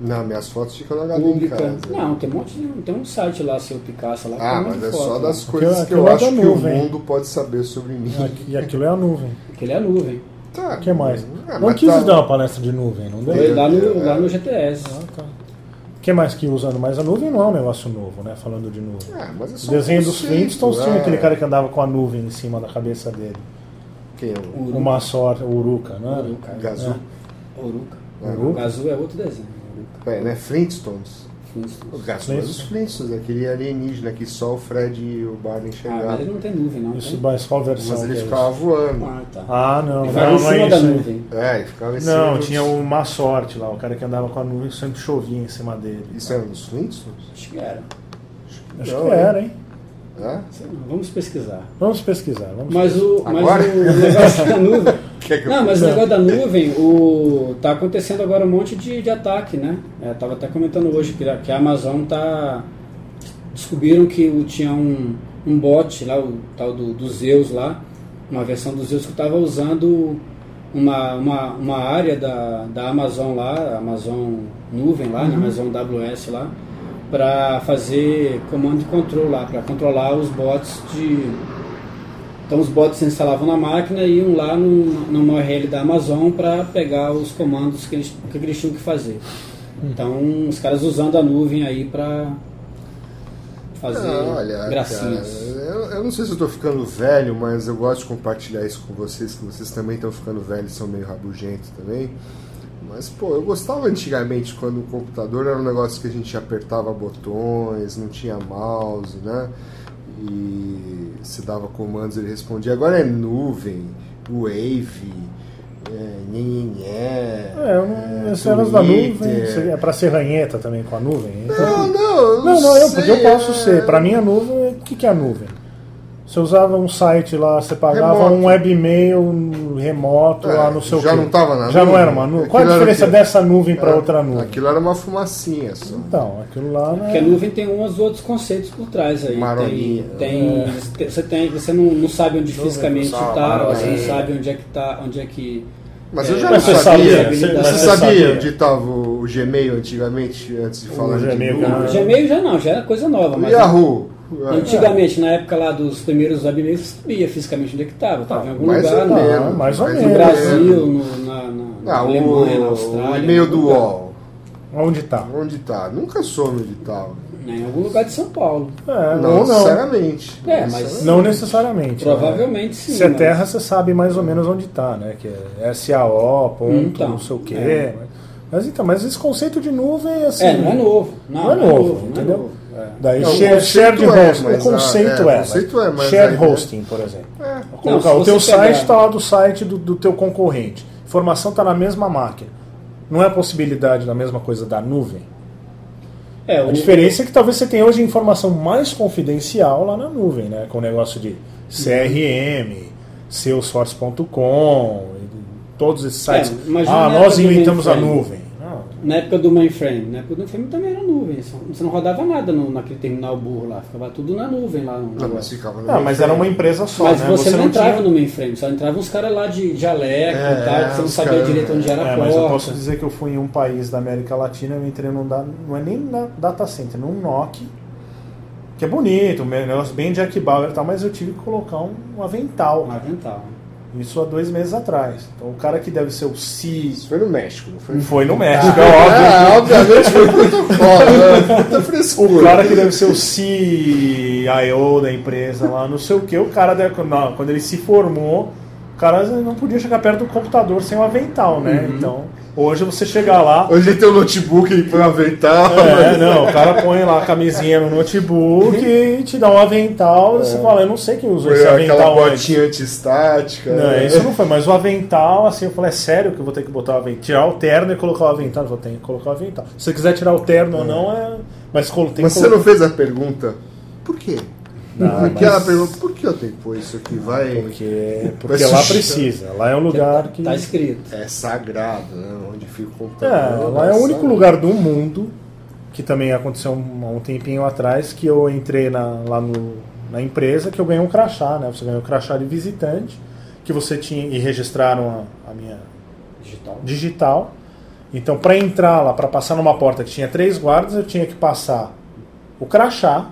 Não, minhas fotos ficam na em casa. Não, tem um monte de. Tem um site lá, seu Picasso lá. Ah, um mas é foto, só né? das Aquilo- coisas que aquilo eu é acho que nuvem. o mundo pode saber sobre mim. E aquilo é a nuvem. Aquele é a nuvem. Tá. O que mais? Ah, não mas quis tá- dar uma palestra de nuvem, não deu? Foi lá no, lá no GTS. Ah, tá. O que mais que usando mais a nuvem não é um negócio novo, né? Falando de nuvem. Ah, mas é só O desenho um dos conceito, Flintstones tinha é. aquele cara que andava com a nuvem em cima da cabeça dele. Quem é o Uruca. Uma sorte, o Uruca, né? Uruca. Gazu? Uruca. É. O Gazu é outro desenho. Uruca. É, né? Flintstones. O Flintstones. É dos Flintstones, aquele alienígena que só o Fred e o Barney Ah, mas chegaram. ele não tem nuvem, não. Isso, tem? mas qual versão? mas ele é ficava isso? voando. Ah, tá. Ah, não, Ele vai não, em não é cima da nuvem. É, ele ficava em cima Não, dos- tinha uma sorte lá, o cara que andava com a nuvem sempre chovia em cima dele. Isso era dos Flintstones? Acho que era. Acho Não, que era, hein? É? Vamos pesquisar. Vamos pesquisar. Vamos Mas o, mas Agora? o negócio da nuvem. Quer que eu- Não, mas o negócio da nuvem, o, tá acontecendo agora um monte de, de ataque, né? É, tava até comentando hoje que, a- que a Amazon tá. Descobriram que o- tinha um, um bot lá, o tal do, do Zeus lá, uma versão do Zeus que estava usando uma, uma, uma área da, da Amazon lá, Amazon Nuvem lá, né? Amazon AWS lá, para fazer comando de controle lá, para controlar os bots de. Então os bots se instalavam na máquina e iam lá no, numa URL da Amazon para pegar os comandos que eles, que eles tinham que fazer. Então os caras usando a nuvem aí para fazer Não, olha, cara, gracinhas. eu, eu não sei se eu tô ficando velho, mas eu gosto de compartilhar isso com vocês, que vocês também estão ficando velhos, são meio rabugentos também. Mas, pô, eu gostava antigamente quando o computador era um negócio que a gente apertava botões, não tinha mouse, né? E se dava comandos ele respondia. Agora é nuvem, wave, é, nhenhenhé, É, eu não, esse negócio da nuvem é pra ser ranheta também com a nuvem. Então, Não, não, eu não, não, eu, porque eu posso é- ser. Pra mim a nuvem, o que, que é a nuvem? Você usava um site lá, você pagava Remoto. um webmail remoto É, lá no seu já não tava na Já não nuvem? era uma nuvem? Qual a diferença o quê? dessa nuvem para É, outra nuvem? Aquilo era uma fumacinha só. Então, aquilo lá não Porque a é... nuvem tem uns outros conceitos por trás aí. Marolinha. Tem, tem, você tem, você não, não sabe onde fisicamente só está, você não sabe onde é que tá, onde é que. Mas eu É, já mas não você sabia. sabia, Você, você sabia, onde estava o Gmail antigamente, antes de falar de Gmail, nuvem? Não, Gmail já não, já era coisa nova. O Mas É. antigamente, na época lá dos primeiros webmails, você sabia fisicamente onde é que estava. Estava em algum mais lugar ou no, menos, mais ou mais menos. no Brasil, no, na, na, na Ah, Alemanha, na o, Austrália. o e-mail em do lugar. UOL. Onde tá? Onde tá? Nunca soube onde tá. Em algum lugar de São Paulo. É, não não. necessariamente. É, Não mas- necessariamente. Não necessariamente. Provavelmente né? sim, Se é mas- terra, você sabe mais ou menos onde está, né? Que é SAO, ponto, Então, não sei o quê. é. Mas então, mas esse conceito de nuvem, assim. É, não é novo. Não, Não é novo, não é entendeu? novo. É. Daí Não, o share- conceito shared é, hosting. mas o a- conceito é, é. o mas conceito é, a ideia- hosting, por exemplo. É. Não, Colocar, se o teu site está lá do site do, do teu concorrente. Informação está na mesma máquina. Não é a possibilidade da mesma coisa da nuvem? É, A o- diferença é que talvez você tenha hoje informação mais confidencial lá na nuvem, né? Com o negócio de CRM, Salesforce.com, todos esses sites. É, ah, nós inventamos a nuvem. Na época do mainframe. Na época do mainframe também era nuvem. Você não rodava nada no, naquele terminal burro lá. Ficava tudo na nuvem lá. No Não, mas negócio. ficava no Ah, mas era uma empresa só, Mas né? você, não entrava tinha... no mainframe, só entravam uns caras lá de jaleco É, e tal, que você não sabia caras- direito onde era a É, porta. mas eu posso dizer que eu fui em um país da América Latina, eu entrei num da- não é nem na data center, num NOC, que é bonito, um negócio bem Jack Bauer e tal, mas eu tive que colocar um, um avental. Um avental. Isso há dois meses atrás. Então o cara que deve ser o C Isso foi no México, não foi? foi no México, é óbvio. Ah, obviamente foi protocolo, né? Puta O frescura. cara que deve ser o CIO da empresa lá, não sei o que, o cara deve, não, quando ele se formou, o cara não podia chegar perto do computador sem o avental, né? Então, hoje você chegar lá, Hoje tem um notebook, põe um avental. É, não, o cara põe lá a camisinha no notebook e te dá um avental e você fala, eu não sei quem usou Põe esse aquela avental antes. botinha antistática. Não, né? isso não foi, mas o avental, assim, eu falei, é sério que eu vou ter que botar o avental? Tirar o terno e colocar o avental? Eu vou ter que colocar o avental. Se você quiser tirar o terno ou não, é. Mas tem Mas você não fez a pergunta, por quê? Não, Aquela mas- pergunta, por que eu tenho que pôr isso aqui? Vai. Porque, porque Vai lá precisa. Lá é um lugar que. Tá escrito. É sagrado, né? Onde fica o É, computador. lá é o único sagrado. lugar do mundo que também aconteceu um, há um tempinho atrás que eu entrei na- lá no- na empresa que eu ganhei um crachá, né? Você ganhou um crachá de visitante que você tinha e registraram a, a minha Digital. digital. Então, para entrar lá, para passar numa porta que tinha três guardas, eu tinha que passar o crachá,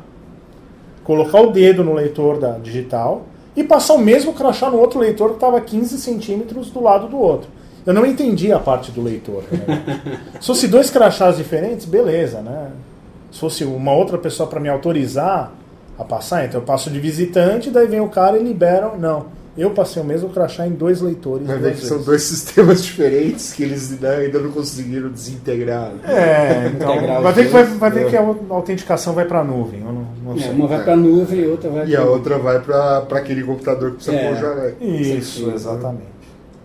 colocar o dedo no leitor da digital e passar o mesmo crachá no outro leitor que estava 15 centímetros do lado do outro. Eu não entendi a parte do leitor. né? Se fosse dois crachás diferentes, beleza, né? Se fosse uma outra pessoa para me autorizar a passar, então eu passo de visitante, daí vem o cara e libera. Não. Eu passei o mesmo crachá em dois leitores. Que são dois sistemas diferentes que eles ainda não conseguiram desintegrar. né? É, então vai ver, que vai, vai ver que a autenticação vai para a nuvem. Eu não, não É, uma vai pra nuvem e outra vai E a outra vai para aquele computador que precisa É. pôr o jaleco. Isso, né? exatamente.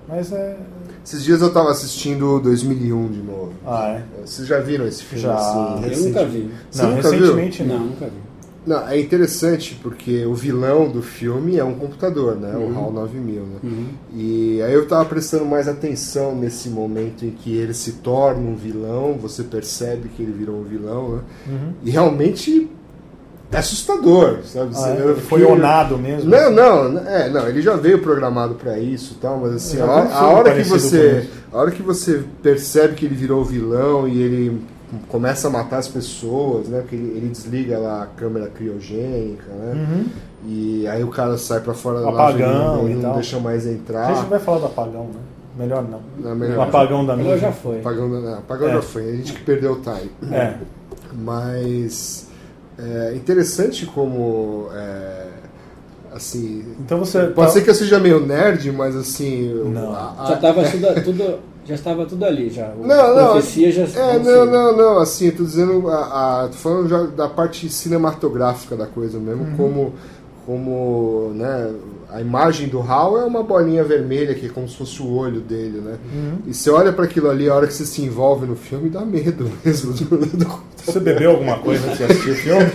Mas é. Esses dias eu tava assistindo 2001 de novo. Ah, é. Vocês já viram esse filme? Já. assim, Eu nunca vi. Você não, nunca viu? recentemente Não, não. nunca vi. Não, é interessante porque o vilão do filme é um computador, né? Uhum. O HAL 9000, né? E aí eu tava prestando mais atenção nesse momento em que ele se torna um vilão, você percebe que ele virou um vilão, né? Uhum. E realmente é assustador, sabe? Ah, é? foi onado mesmo? Não, não, é, não, ele já veio programado pra isso, e tal, mas assim, a, já vi um hora- a hora que você, a hora que você percebe que ele virou vilão e ele começa a matar as pessoas, né? Porque ele, ele desliga lá a câmera criogênica, né? Uhum. E aí o cara sai pra fora da Apagão nave e e não tal. deixa mais A gente entrar. vai falar do apagão, né? Melhor não. Não, melhor O apagão da nuvem. já foi. Apagão, não, apagão É. já foi, a gente que perdeu o time. É. Mas é interessante como é, assim Então você. Pode tá- ser que eu seja meio nerd, mas assim. Não. a- a- Já tava tudo, tudo- já estava tudo ali já. O- Não, não. profecia já É, não, não, não. Assim, eu tô dizendo. A, a- tô falando já da parte cinematográfica da coisa mesmo, Uhum. como. Como, né, a imagem do Hal é uma bolinha vermelha que é como se fosse o olho dele, né? Uhum. E você olha para aquilo ali, a hora que você se envolve no filme, dá medo mesmo. do- do- Você bebeu alguma coisa antes de assistir o filme?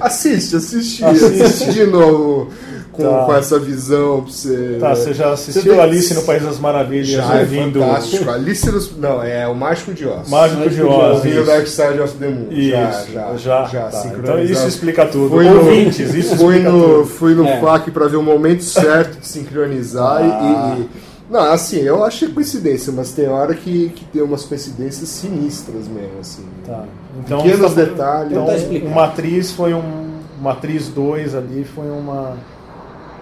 Assiste, assiste, Assiste. assiste de novo com, Tá. com essa visão pra você. Tá, né? você já Você assistiu tem- Alice no País das Maravilhas Já é ouvindo fantástico. Alice nos... Não, é o Mágico de Oz. Mágico de Mágico de Oz? Ouvindo Isso, Dark Side of the Moon. isso, já, já, já, tá. Então sincronizado. isso explica tudo. Fui no, Ouvintes, isso fui explica no, tudo. fui no É. FAQ pra ver o momento certo de sincronizar e- Ah. e, e- Não, assim, eu achei coincidência, mas tem hora que, que tem umas coincidências sinistras mesmo, assim. Tá. Então, Pequenos tá- detalhes. Então, Tá uma atriz foi um. Uma atriz 2 ali foi uma.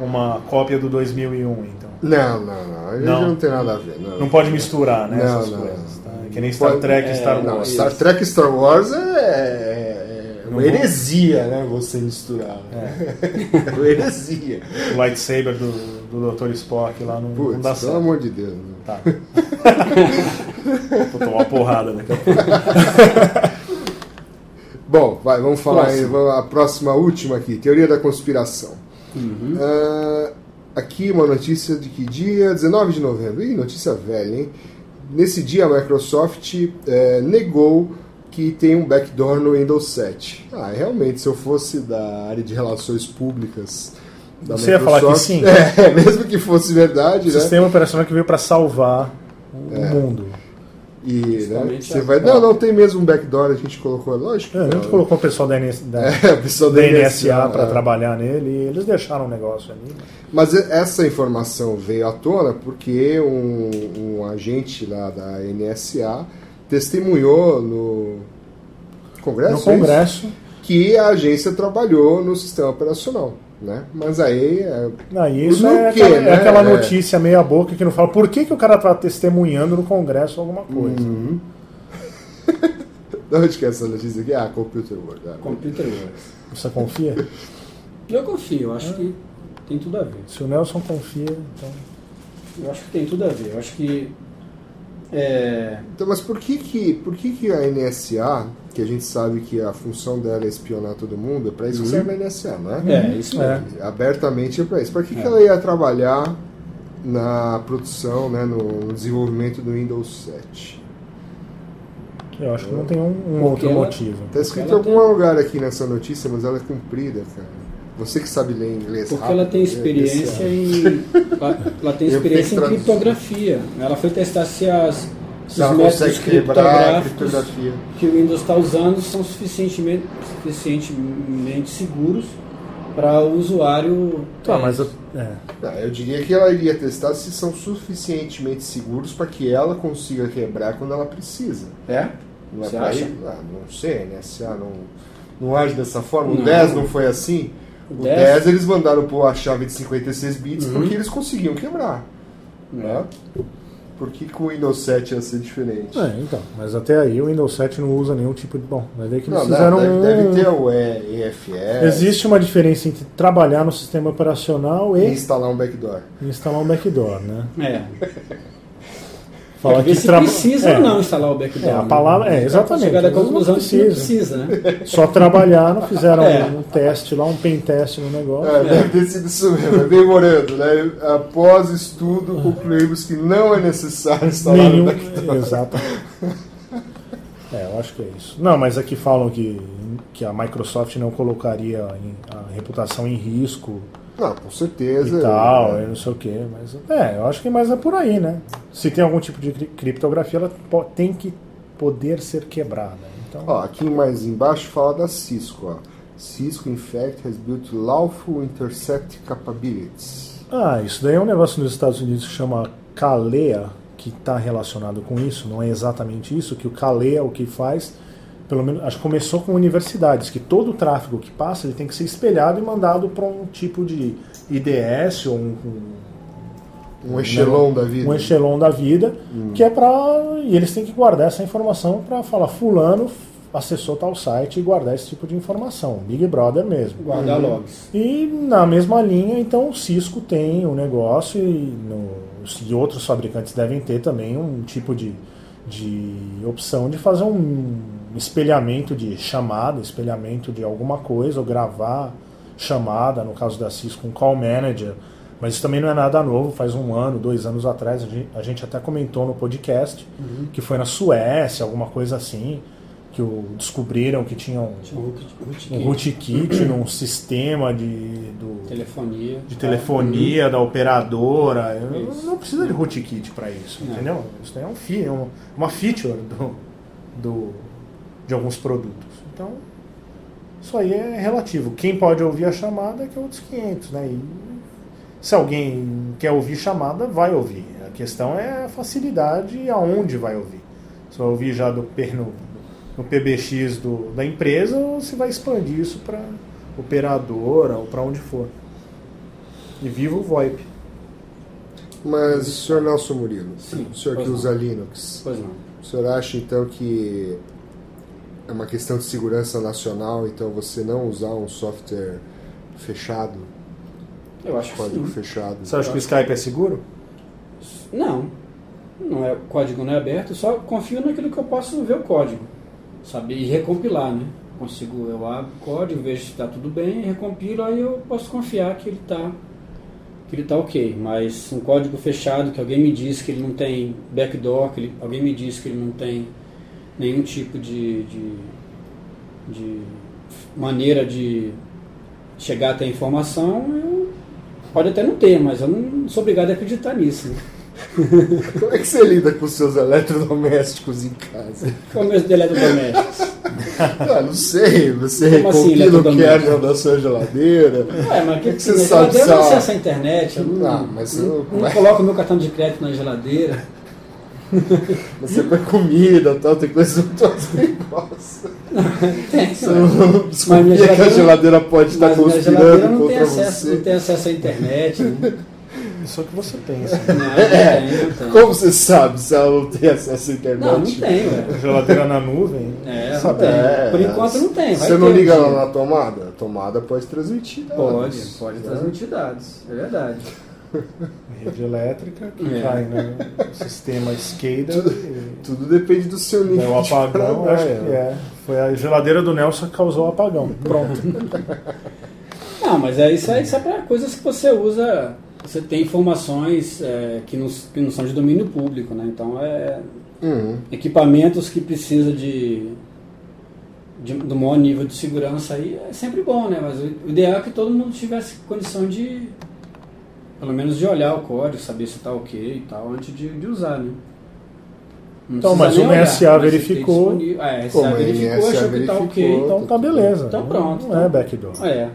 Uma cópia do 2001, então. Não, não, não. Não. não tem nada a ver. Não, Não pode misturar, né? Não, essas não, coisas. não. tá? Que nem Star Pode- Trek e é, Star Não, Wars. Star Trek e Star Wars é, é Não uma heresia, né? Você misturar. É uma heresia. O lightsaber do, do Dr. Spock lá não, não Putz, dá pelo certo. amor de Deus. né? Tá. Vou tomar uma porrada daqui a pouco. Bom, vai, vamos falar aí, Próximo. a próxima, última aqui, teoria da conspiração. Uhum. Ah, aqui uma notícia de que dia? 19 de novembro. Ih, notícia velha, hein? Nesse dia a Microsoft eh, negou que tem um backdoor no Windows 7. Ah, realmente, se eu fosse da área de relações públicas da Você ia falar que Microsoft- sim? É, mesmo que fosse verdade, O né? sistema operacional que veio para salvar o mundo. E né, você vai, não, não tem mesmo um backdoor, a gente colocou, lógico. que É, a gente não. colocou o pessoal da, NS, da, É, pessoal da da NSA para é. trabalhar nele e eles deixaram o negócio ali. Mas e- essa informação veio à tona porque um, um agente lá da NSA testemunhou no Congresso, No é? Congresso, que a agência trabalhou no sistema operacional. Né? Mas aí é, aí isso é, quê, aquela, é né? aquela É. notícia meia boca que não fala por que, que o cara tá testemunhando no Congresso alguma coisa. Uhum. De onde que é essa notícia aqui? Ah, Computer World. Ah, Computer Works. Você confia? Eu confio, eu acho que tem tudo a ver. Se o Nelson confia, então. Eu acho que tem tudo a ver. Eu acho que. É, Então, mas por que que, por que que a NSA, que a gente sabe que a função dela é espionar todo mundo, é para isso que serve a NSA, não é? é isso É. mesmo. Abertamente é para isso. Por que, que É. ela ia trabalhar na produção, né, no, desenvolvimento do Windows 7? Eu acho que não tem um, um outro ela- motivo. Tá escrito em algum lugar aqui nessa notícia, mas ela é comprida, cara. Você que sabe ler inglês Porque rápido, ela tem é experiência desse- em. Ela, ela tem experiência em criptografia. Ela foi testar se as. Se Se ela os métodos consegue quebrar a criptográficos criptografia. que o Windows está usando são suficientemente, suficientemente seguros para o usuário. Tá, é, mas. eu- É. Ah, eu diria que ela iria testar se são suficientemente seguros para que ela consiga quebrar quando ela precisa. É? Não é acha? ir? Ah, não sei, a NSA não, não age dessa forma. O Não. 10 não foi assim? O 10, 10 eles mandaram pôr a chave de 56 bits Uhum. porque eles conseguiam quebrar. Né? Por que, que o Windows 7 ia ser diferente? É, então. Mas até aí o Windows 7 não usa nenhum tipo de. Bom, vai ver que eles Não, fizeram deve, um. deve ter o E- EFS Existe uma diferença entre trabalhar no sistema operacional e e instalar um backdoor. instalar um backdoor, né? É. Fala que se traba- precisa é, ou não instalar o backdoor. É, a né? palavra- é, exatamente, Chegar à conclusão de que não precisa. precisa, né? Só trabalharam, fizeram É. um teste lá, um pen teste no negócio. É, deve ter sido isso mesmo, é bem morando, né? Após estudo, concluímos que não é necessário instalar Nenhum. um backdoor. Exato. É, eu acho que é isso. Não, mas aqui falam que, que a Microsoft não colocaria a reputação em risco Não, com certeza. e tal, é. não sei o que. Mas é, eu acho que mais é por aí, né? Se tem algum tipo de cri- criptografia, ela tem que poder ser quebrada. Então, Ó, aqui mais embaixo fala da Cisco, ó. Cisco, in fact, has built lawful intercept capabilities. Ah, isso daí é um negócio nos Estados Unidos que chama CALEA, que está relacionado com isso, não é exatamente isso, que o CALEA o que faz, pelo menos, acho que começou com universidades, que todo o tráfego que passa ele tem que ser espelhado e mandado para um tipo de IDS ou um, um Um echelon da vida. um echelon da vida, que é para e eles têm que guardar essa informação para falar fulano acessou tal site e guardar esse tipo de informação, Big Brother mesmo. Guardar logs. E na mesma linha, então, o Cisco tem um negócio e, no, e outros fabricantes devem ter também um tipo de, de opção de fazer um espelhamento de chamada, espelhamento de alguma coisa, ou gravar chamada, no caso da Cisco, um call manager. Mas isso também não é nada novo, faz um ano, dois anos atrás, a gente, a gente até comentou no podcast, que foi na Suécia, alguma coisa assim, que o, descobriram que Tinha um root- rootkit, um num sistema de, do, telefonia. de telefonia da operadora. Isso. Não precisa de rootkit para isso, Não. entendeu? Isso é um fi, é um- uma feature do, do, de alguns produtos. Então, isso aí é relativo. Quem pode ouvir a chamada é que é outros 500, né? E se alguém quer ouvir chamada, vai ouvir. A questão é a facilidade e aonde vai ouvir. Se vai ouvir já do, P- no, no PBX do, da empresa ou se vai expandir isso para operadora ou para onde for. E viva o VoIP. Mas, senhor Nelson Murilo, Sim, o senhor que pois usa Linux, Pois não. o senhor acha então que é uma questão de segurança nacional, então você não usar um software fechado, Eu acho que código sim. fechado? Você acha que o Skype é seguro? Não. Não é, o código não é aberto, eu só confio naquilo que eu posso ver o código. Saber e recompilar, né? Consigo, eu abro o código, vejo se está tudo bem, recompilo, aí eu posso confiar que ele está que ele tá ok. Mas um código fechado que alguém me diz que ele não tem backdoor, que ele, alguém me diz que ele não tem nenhum tipo de, de, de maneira de chegar até a informação, eu, pode até não ter, mas eu não sou obrigado a acreditar nisso. Né? Como é que você lida com os seus eletrodomésticos em casa? Começo de eletrodomésticos. Ah, não sei, você Como assim, recompila o kernel da sua geladeira. Ué, mas que, que que você sabe, Eu não acesso a internet, eu não, Ah, mas não, eu- não coloco meu cartão de crédito na geladeira. Você põe comida e tal, tem coisas muito perigosas. Tem, não minha desconfia que a geladeira- pode estar geladeira conspirando não tem, contra acesso, não você. tem acesso à internet. Não, Isso é o que você pensa. não, não tem, não tem. Como você sabe se ela não tem acesso à internet? Não, não tem, ué. Geladeira na nuvem. É, não Sabe? tem. É, Por enquanto não tem. Vai Você não ter um liga dia. lá na tomada? A tomada pode transmitir dados. Pode, pode né? transmitir dados. É verdade. Rede elétrica que É. cai no sistema SCADA. e- Tudo depende do seu nível Né, o de apagão, acho que é. Foi a geladeira do Nelson que causou o apagão. Pronto. Não, mas é isso, é, isso é para coisas que você usa. Você tem informações é, que, não, que não são de domínio público, né? Então é Uhum. equipamentos que precisa de, de do maior nível de segurança aí é sempre bom, né? Mas o ideal é que todo mundo tivesse condição de pelo menos de olhar o código, saber se está ok e tal, antes de, de usar, né? Não Então, mas o olhar, NSA tem verificou. disponível- É, Pô, NSA mas verificou, NSA achou que tá ok. verificou. Então tá beleza. Então pronto, Não é então. backdoor. É.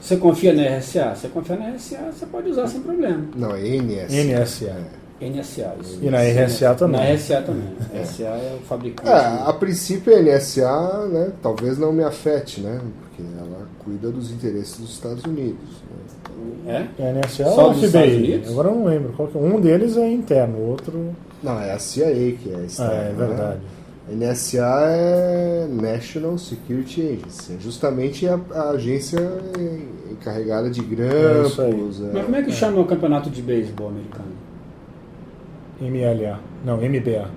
Você confia na RSA? Você confia na RSA, você pode usar sem problema. Não, é NS. NSA. NSA, isso. E na RSA também. Na RSA também. RSA é o fabricante. É, a princípio a NSA, né, talvez não me afete, né? Porque ela cuida dos interesses dos Estados Unidos. Né? É? É NSA Só ou dos Estados FBI? Unidos? Agora eu não lembro. Qual que- Um deles é interno, o outro. Não, é a CIA que é Ah, externa. é verdade. Né? A NSA é National Security Agency, é justamente a, a agência encarregada de É grampos. Mas como é que chama o campeonato de beisebol americano? MLA. Não, MBA.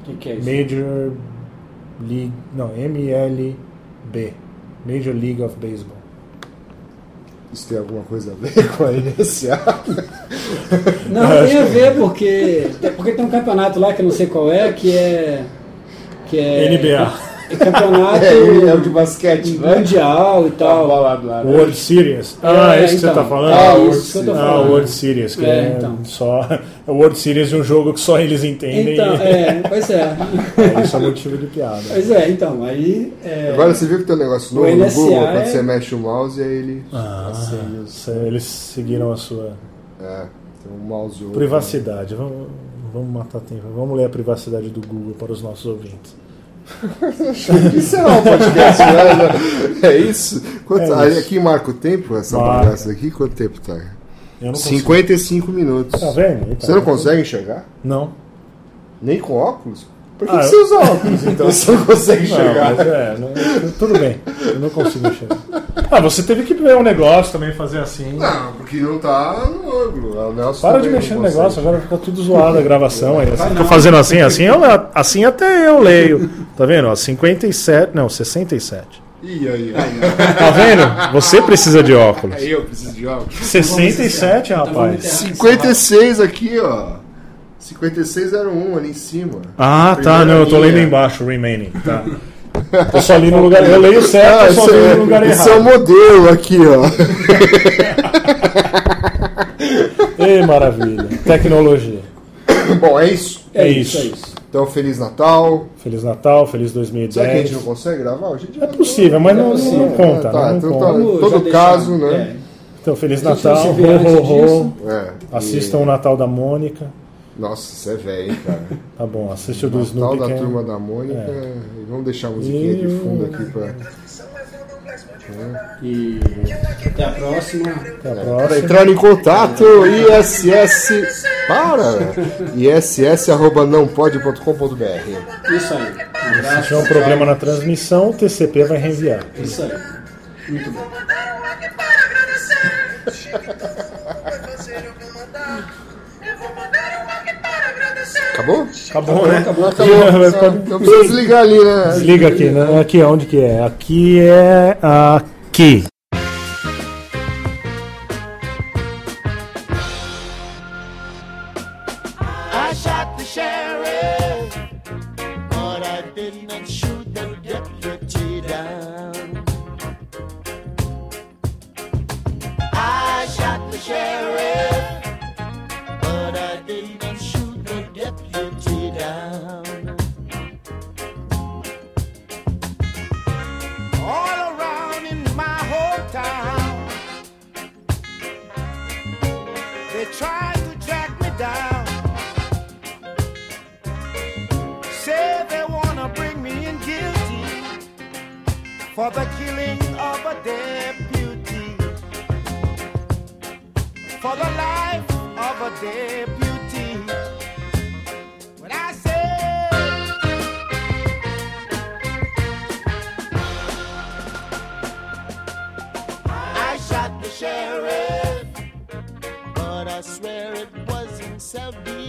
O que, que é isso? Major League. Não, MLB. Major League of Baseball. Isso tem alguma coisa a ver com a NSA? Não, tem a ver porque, porque tem um campeonato lá que eu não sei qual é, que é. Que é NBA. É campeonato É, é o de basquete, né? mundial e tal. Bola lá, né? World Series. É, Ah, esse que você então. tá falando? É, ah, isso World que eu tô Series. falando. Ah, World Series, que É, é, então. só. É o World Series de um jogo que só eles entendem. Então, é, pois é. É, Isso é motivo de piada. Pois é, então, aí. é, Agora você viu que tem um negócio novo no Google, quando é- você mexe o mouse e aí ele Ah, isso é, eles seguiram a sua É, tem um mouse outro. privacidade. Vamos, vamos matar tempo. Vamos ler a privacidade do Google para os nossos ouvintes. Isso é um podcast, né? É isso? Quanto, É isso. Aqui marca o tempo, essa bagaça aqui? Quanto tempo tá? Eu não consigo. 55 minutos. Tá vendo? Então, Você não consegue enxergar? Não. Nem com óculos? Por que, Ah, que você usa óculos? Então você não consegue Não, mas é, não- tudo bem. Eu não consigo enxergar. Ah, você teve que ver um negócio também, fazer assim. Não, porque não tá no ângulo. Nelson Para de mexer no negócio, agora fica tudo zoado a gravação aí. Fica não. fazendo assim, assim, eu, assim até eu leio. Tá vendo? Ó, 57, não, 67. Ih, aí, Tá vendo? Você precisa de óculos. aí eu preciso de óculos. 67, Então vamos rapaz. encerrar. 56 aqui, ó. 5601 ali em cima. Ah, tá, não, eu tô linha. lendo embaixo, remaining. Tá. Eu só li no lugar. Eu leio certo, Ah, eu só esse li é, no lugar esse é o errado. modelo aqui, ó. Ei, maravilha. Tecnologia. Bom, é isso. É é isso. isso, é isso. Então, Feliz Natal. Feliz Natal, feliz Será que a gente 2010. não consegue gravar? A gente É possível, mas não, É possível. não conta. Tá, né? Não então conta. tá. Todo deixar- caso, né? é. Então, Feliz Natal, ho, ho, ho. É. Assistam E- o Natal da Mônica. Nossa, isso é velho, hein, cara. Tá bom, assiste o do Natal Snoopy. da que é- turma da Mônica. E vamos deixar a musiquinha de fundo aqui pra. E até a próxima. Até a Pra próxima. entrar em contato, ISS. Para! ISS arroba não pode.com.br. Isso aí. Um. Se tiver um problema na transmissão, o TCP vai reenviar. Isso aí. Muito bom. agradecer. Acabou? Acabou, né? Acabou. Acabou. Então precisa desligar ali, né? Desliga aqui, né? Aqui, onde que é? Aqui é aqui. I I shot the sheriff, but I swear it wasn't self-defense.